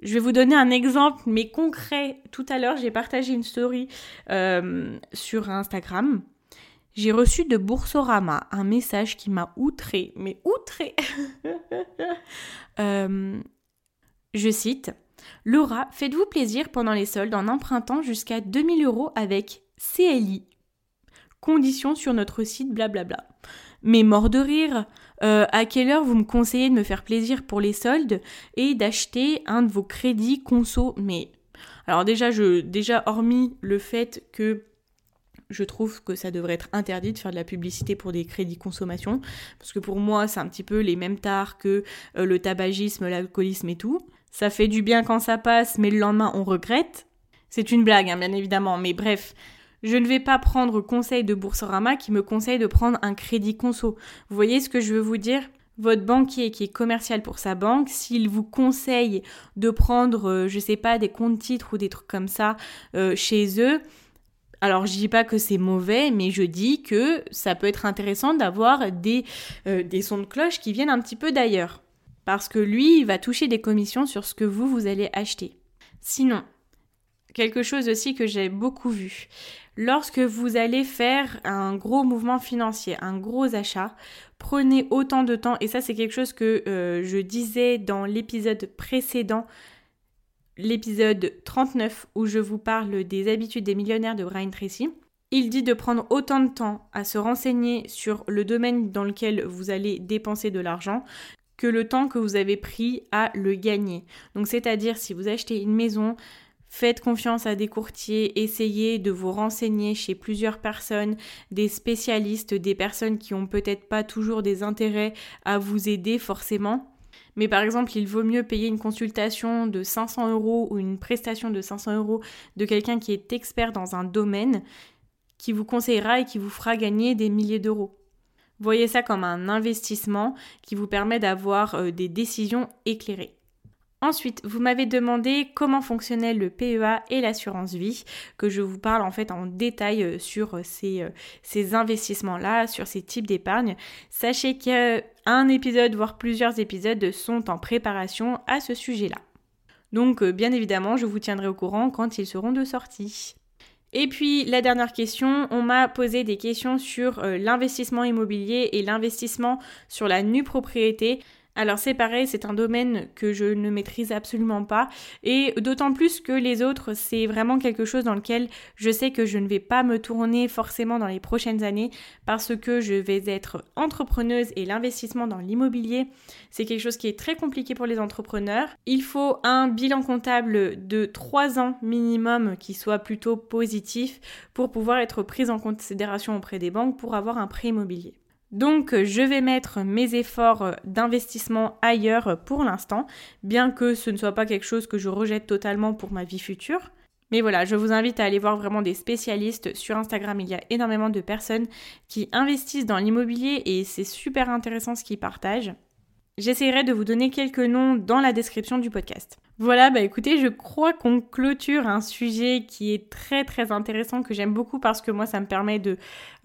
Je vais vous donner un exemple, mais concret. Tout à l'heure, j'ai partagé une story euh, sur Instagram. J'ai reçu de Boursorama un message qui m'a outré, mais outré. [laughs] Euh, je cite Laura, faites-vous plaisir pendant les soldes en empruntant jusqu'à 2000 euros avec CLI. Conditions sur notre site, blablabla. Mais mort de rire, euh, à quelle heure vous me conseillez de me faire plaisir pour les soldes et d'acheter un de vos crédits conso? Mais alors déjà, déjà hormis le fait que je trouve que ça devrait être interdit de faire de la publicité pour des crédits consommation, parce que pour moi, c'est un petit peu les mêmes tares que euh, le tabagisme, l'alcoolisme et tout. Ça fait du bien quand ça passe, mais le lendemain, on regrette? C'est une blague, hein, bien évidemment, mais bref, je ne vais pas prendre conseil de Boursorama qui me conseille de prendre un crédit conso. Vous voyez ce que je veux vous dire? Votre banquier qui est commercial pour sa banque, s'il vous conseille de prendre, euh, je sais pas, des comptes titres ou des trucs comme ça euh, chez eux, alors je dis pas que c'est mauvais, mais je dis que ça peut être intéressant d'avoir des, euh, des sons de cloche qui viennent un petit peu d'ailleurs. Parce que lui, il va toucher des commissions sur ce que vous, vous allez acheter. Sinon, quelque chose aussi que j'ai beaucoup vu. Lorsque vous allez faire un gros mouvement financier, un gros achat, prenez autant de temps, et ça c'est quelque chose que euh, je disais dans l'épisode précédent, l'épisode 39 où je vous parle des habitudes des millionnaires de Brian Tracy. Il dit de prendre autant de temps à se renseigner sur le domaine dans lequel vous allez dépenser de l'argent que le temps que vous avez pris à le gagner. Donc c'est-à-dire si vous achetez une maison, Faites confiance à des courtiers, essayez de vous renseigner chez plusieurs personnes, des spécialistes, des personnes qui ont peut-être pas toujours des intérêts à vous aider forcément. Mais par exemple, il vaut mieux payer une consultation de 500 euros ou une prestation de 500 euros de quelqu'un qui est expert dans un domaine, qui vous conseillera et qui vous fera gagner des milliers d'euros. Voyez ça comme un investissement qui vous permet d'avoir euh, des décisions éclairées. Ensuite, vous m'avez demandé comment fonctionnait le PEA et l'assurance vie, que je vous parle en fait en détail euh, sur euh, ces, ces investissements-là, sur ces types d'épargne. Sachez qu'un épisode, voire plusieurs épisodes sont en préparation à ce sujet-là. Donc, bien évidemment, je vous tiendrai au courant quand ils seront de sortie. Et puis la dernière question, on m'a posé des questions sur l'investissement immobilier et l'investissement sur la nue propriété. Alors c'est pareil, c'est un domaine que je ne maîtrise absolument pas et d'autant plus que les autres, c'est vraiment quelque chose dans lequel je sais que je ne vais pas me tourner forcément dans les prochaines années parce que je vais être entrepreneuse et l'investissement dans l'immobilier, c'est quelque chose qui est très compliqué pour les entrepreneurs. Il faut un bilan comptable de 3 ans minimum qui soit plutôt positif pour pouvoir être pris en considération auprès des banques pour avoir un prêt immobilier. Donc je vais mettre mes efforts d'investissement ailleurs pour l'instant, bien que ce ne soit pas quelque chose que je rejette totalement pour ma vie future. Mais voilà, je vous invite à aller voir vraiment des spécialistes. Sur Instagram, il y a énormément de personnes qui investissent dans l'immobilier et c'est super intéressant ce qu'ils partagent. J'essaierai de vous donner quelques noms dans la description du podcast. Voilà, bah écoutez, je crois qu'on clôture un sujet qui est très très intéressant que j'aime beaucoup parce que moi ça me permet de,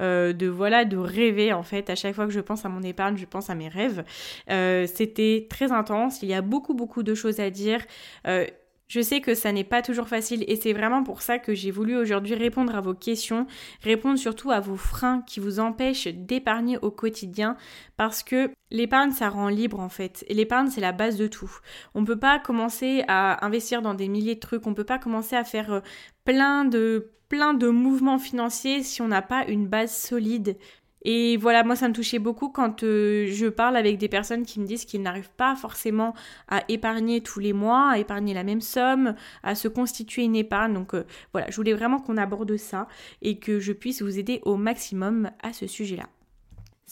euh, de voilà de rêver en fait. À chaque fois que je pense à mon épargne, je pense à mes rêves. Euh, c'était très intense. Il y a beaucoup beaucoup de choses à dire. Euh, je sais que ça n'est pas toujours facile et c'est vraiment pour ça que j'ai voulu aujourd'hui répondre à vos questions, répondre surtout à vos freins qui vous empêchent d'épargner au quotidien parce que l'épargne ça rend libre en fait. Et l'épargne c'est la base de tout. On ne peut pas commencer à investir dans des milliers de trucs, on peut pas commencer à faire euh, plein de plein de mouvements financiers si on n'a pas une base solide et voilà, moi ça me touchait beaucoup quand euh, je parle avec des personnes qui me disent qu'ils n'arrivent pas forcément à épargner tous les mois, à épargner la même somme, à se constituer une épargne. Donc euh, voilà, je voulais vraiment qu'on aborde ça et que je puisse vous aider au maximum à ce sujet-là.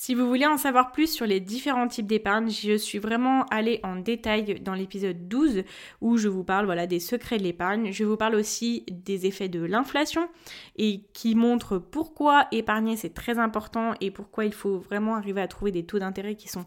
Si vous voulez en savoir plus sur les différents types d'épargne, je suis vraiment allée en détail dans l'épisode 12 où je vous parle voilà, des secrets de l'épargne. Je vous parle aussi des effets de l'inflation et qui montre pourquoi épargner c'est très important et pourquoi il faut vraiment arriver à trouver des taux d'intérêt qui sont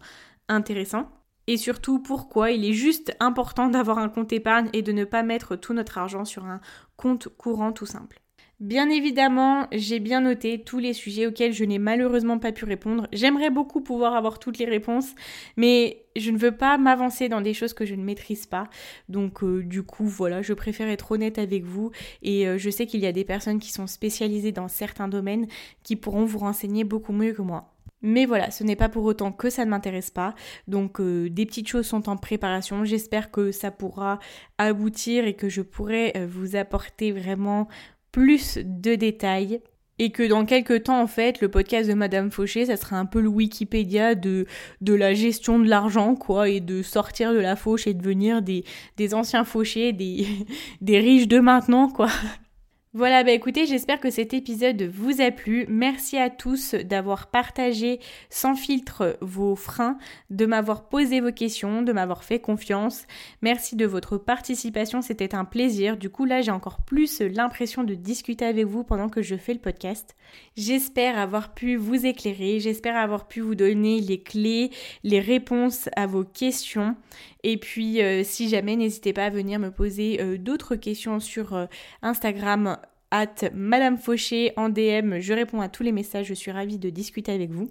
intéressants. Et surtout pourquoi il est juste important d'avoir un compte épargne et de ne pas mettre tout notre argent sur un compte courant tout simple. Bien évidemment, j'ai bien noté tous les sujets auxquels je n'ai malheureusement pas pu répondre. J'aimerais beaucoup pouvoir avoir toutes les réponses, mais je ne veux pas m'avancer dans des choses que je ne maîtrise pas. Donc euh, du coup, voilà, je préfère être honnête avec vous et euh, je sais qu'il y a des personnes qui sont spécialisées dans certains domaines qui pourront vous renseigner beaucoup mieux que moi. Mais voilà, ce n'est pas pour autant que ça ne m'intéresse pas. Donc euh, des petites choses sont en préparation. J'espère que ça pourra aboutir et que je pourrai vous apporter vraiment plus de détails et que dans quelques temps, en fait, le podcast de Madame Fauché, ça sera un peu le Wikipédia de, de la gestion de l'argent, quoi, et de sortir de la fauche et devenir des, des anciens fauchés, des, [laughs] des riches de maintenant, quoi. Voilà, bah écoutez, j'espère que cet épisode vous a plu. Merci à tous d'avoir partagé sans filtre vos freins, de m'avoir posé vos questions, de m'avoir fait confiance. Merci de votre participation, c'était un plaisir. Du coup, là, j'ai encore plus l'impression de discuter avec vous pendant que je fais le podcast. J'espère avoir pu vous éclairer, j'espère avoir pu vous donner les clés, les réponses à vos questions. Et puis, euh, si jamais, n'hésitez pas à venir me poser euh, d'autres questions sur euh, Instagram at Madame Fauché en DM. Je réponds à tous les messages, je suis ravie de discuter avec vous.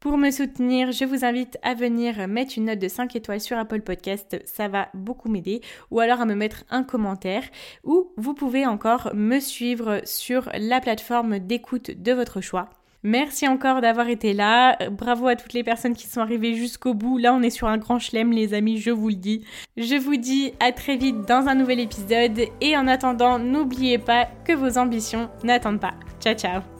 Pour me soutenir, je vous invite à venir mettre une note de 5 étoiles sur Apple Podcast, ça va beaucoup m'aider, ou alors à me mettre un commentaire, ou vous pouvez encore me suivre sur la plateforme d'écoute de votre choix. Merci encore d'avoir été là. Bravo à toutes les personnes qui sont arrivées jusqu'au bout. Là, on est sur un grand chelem, les amis, je vous le dis. Je vous dis à très vite dans un nouvel épisode. Et en attendant, n'oubliez pas que vos ambitions n'attendent pas. Ciao, ciao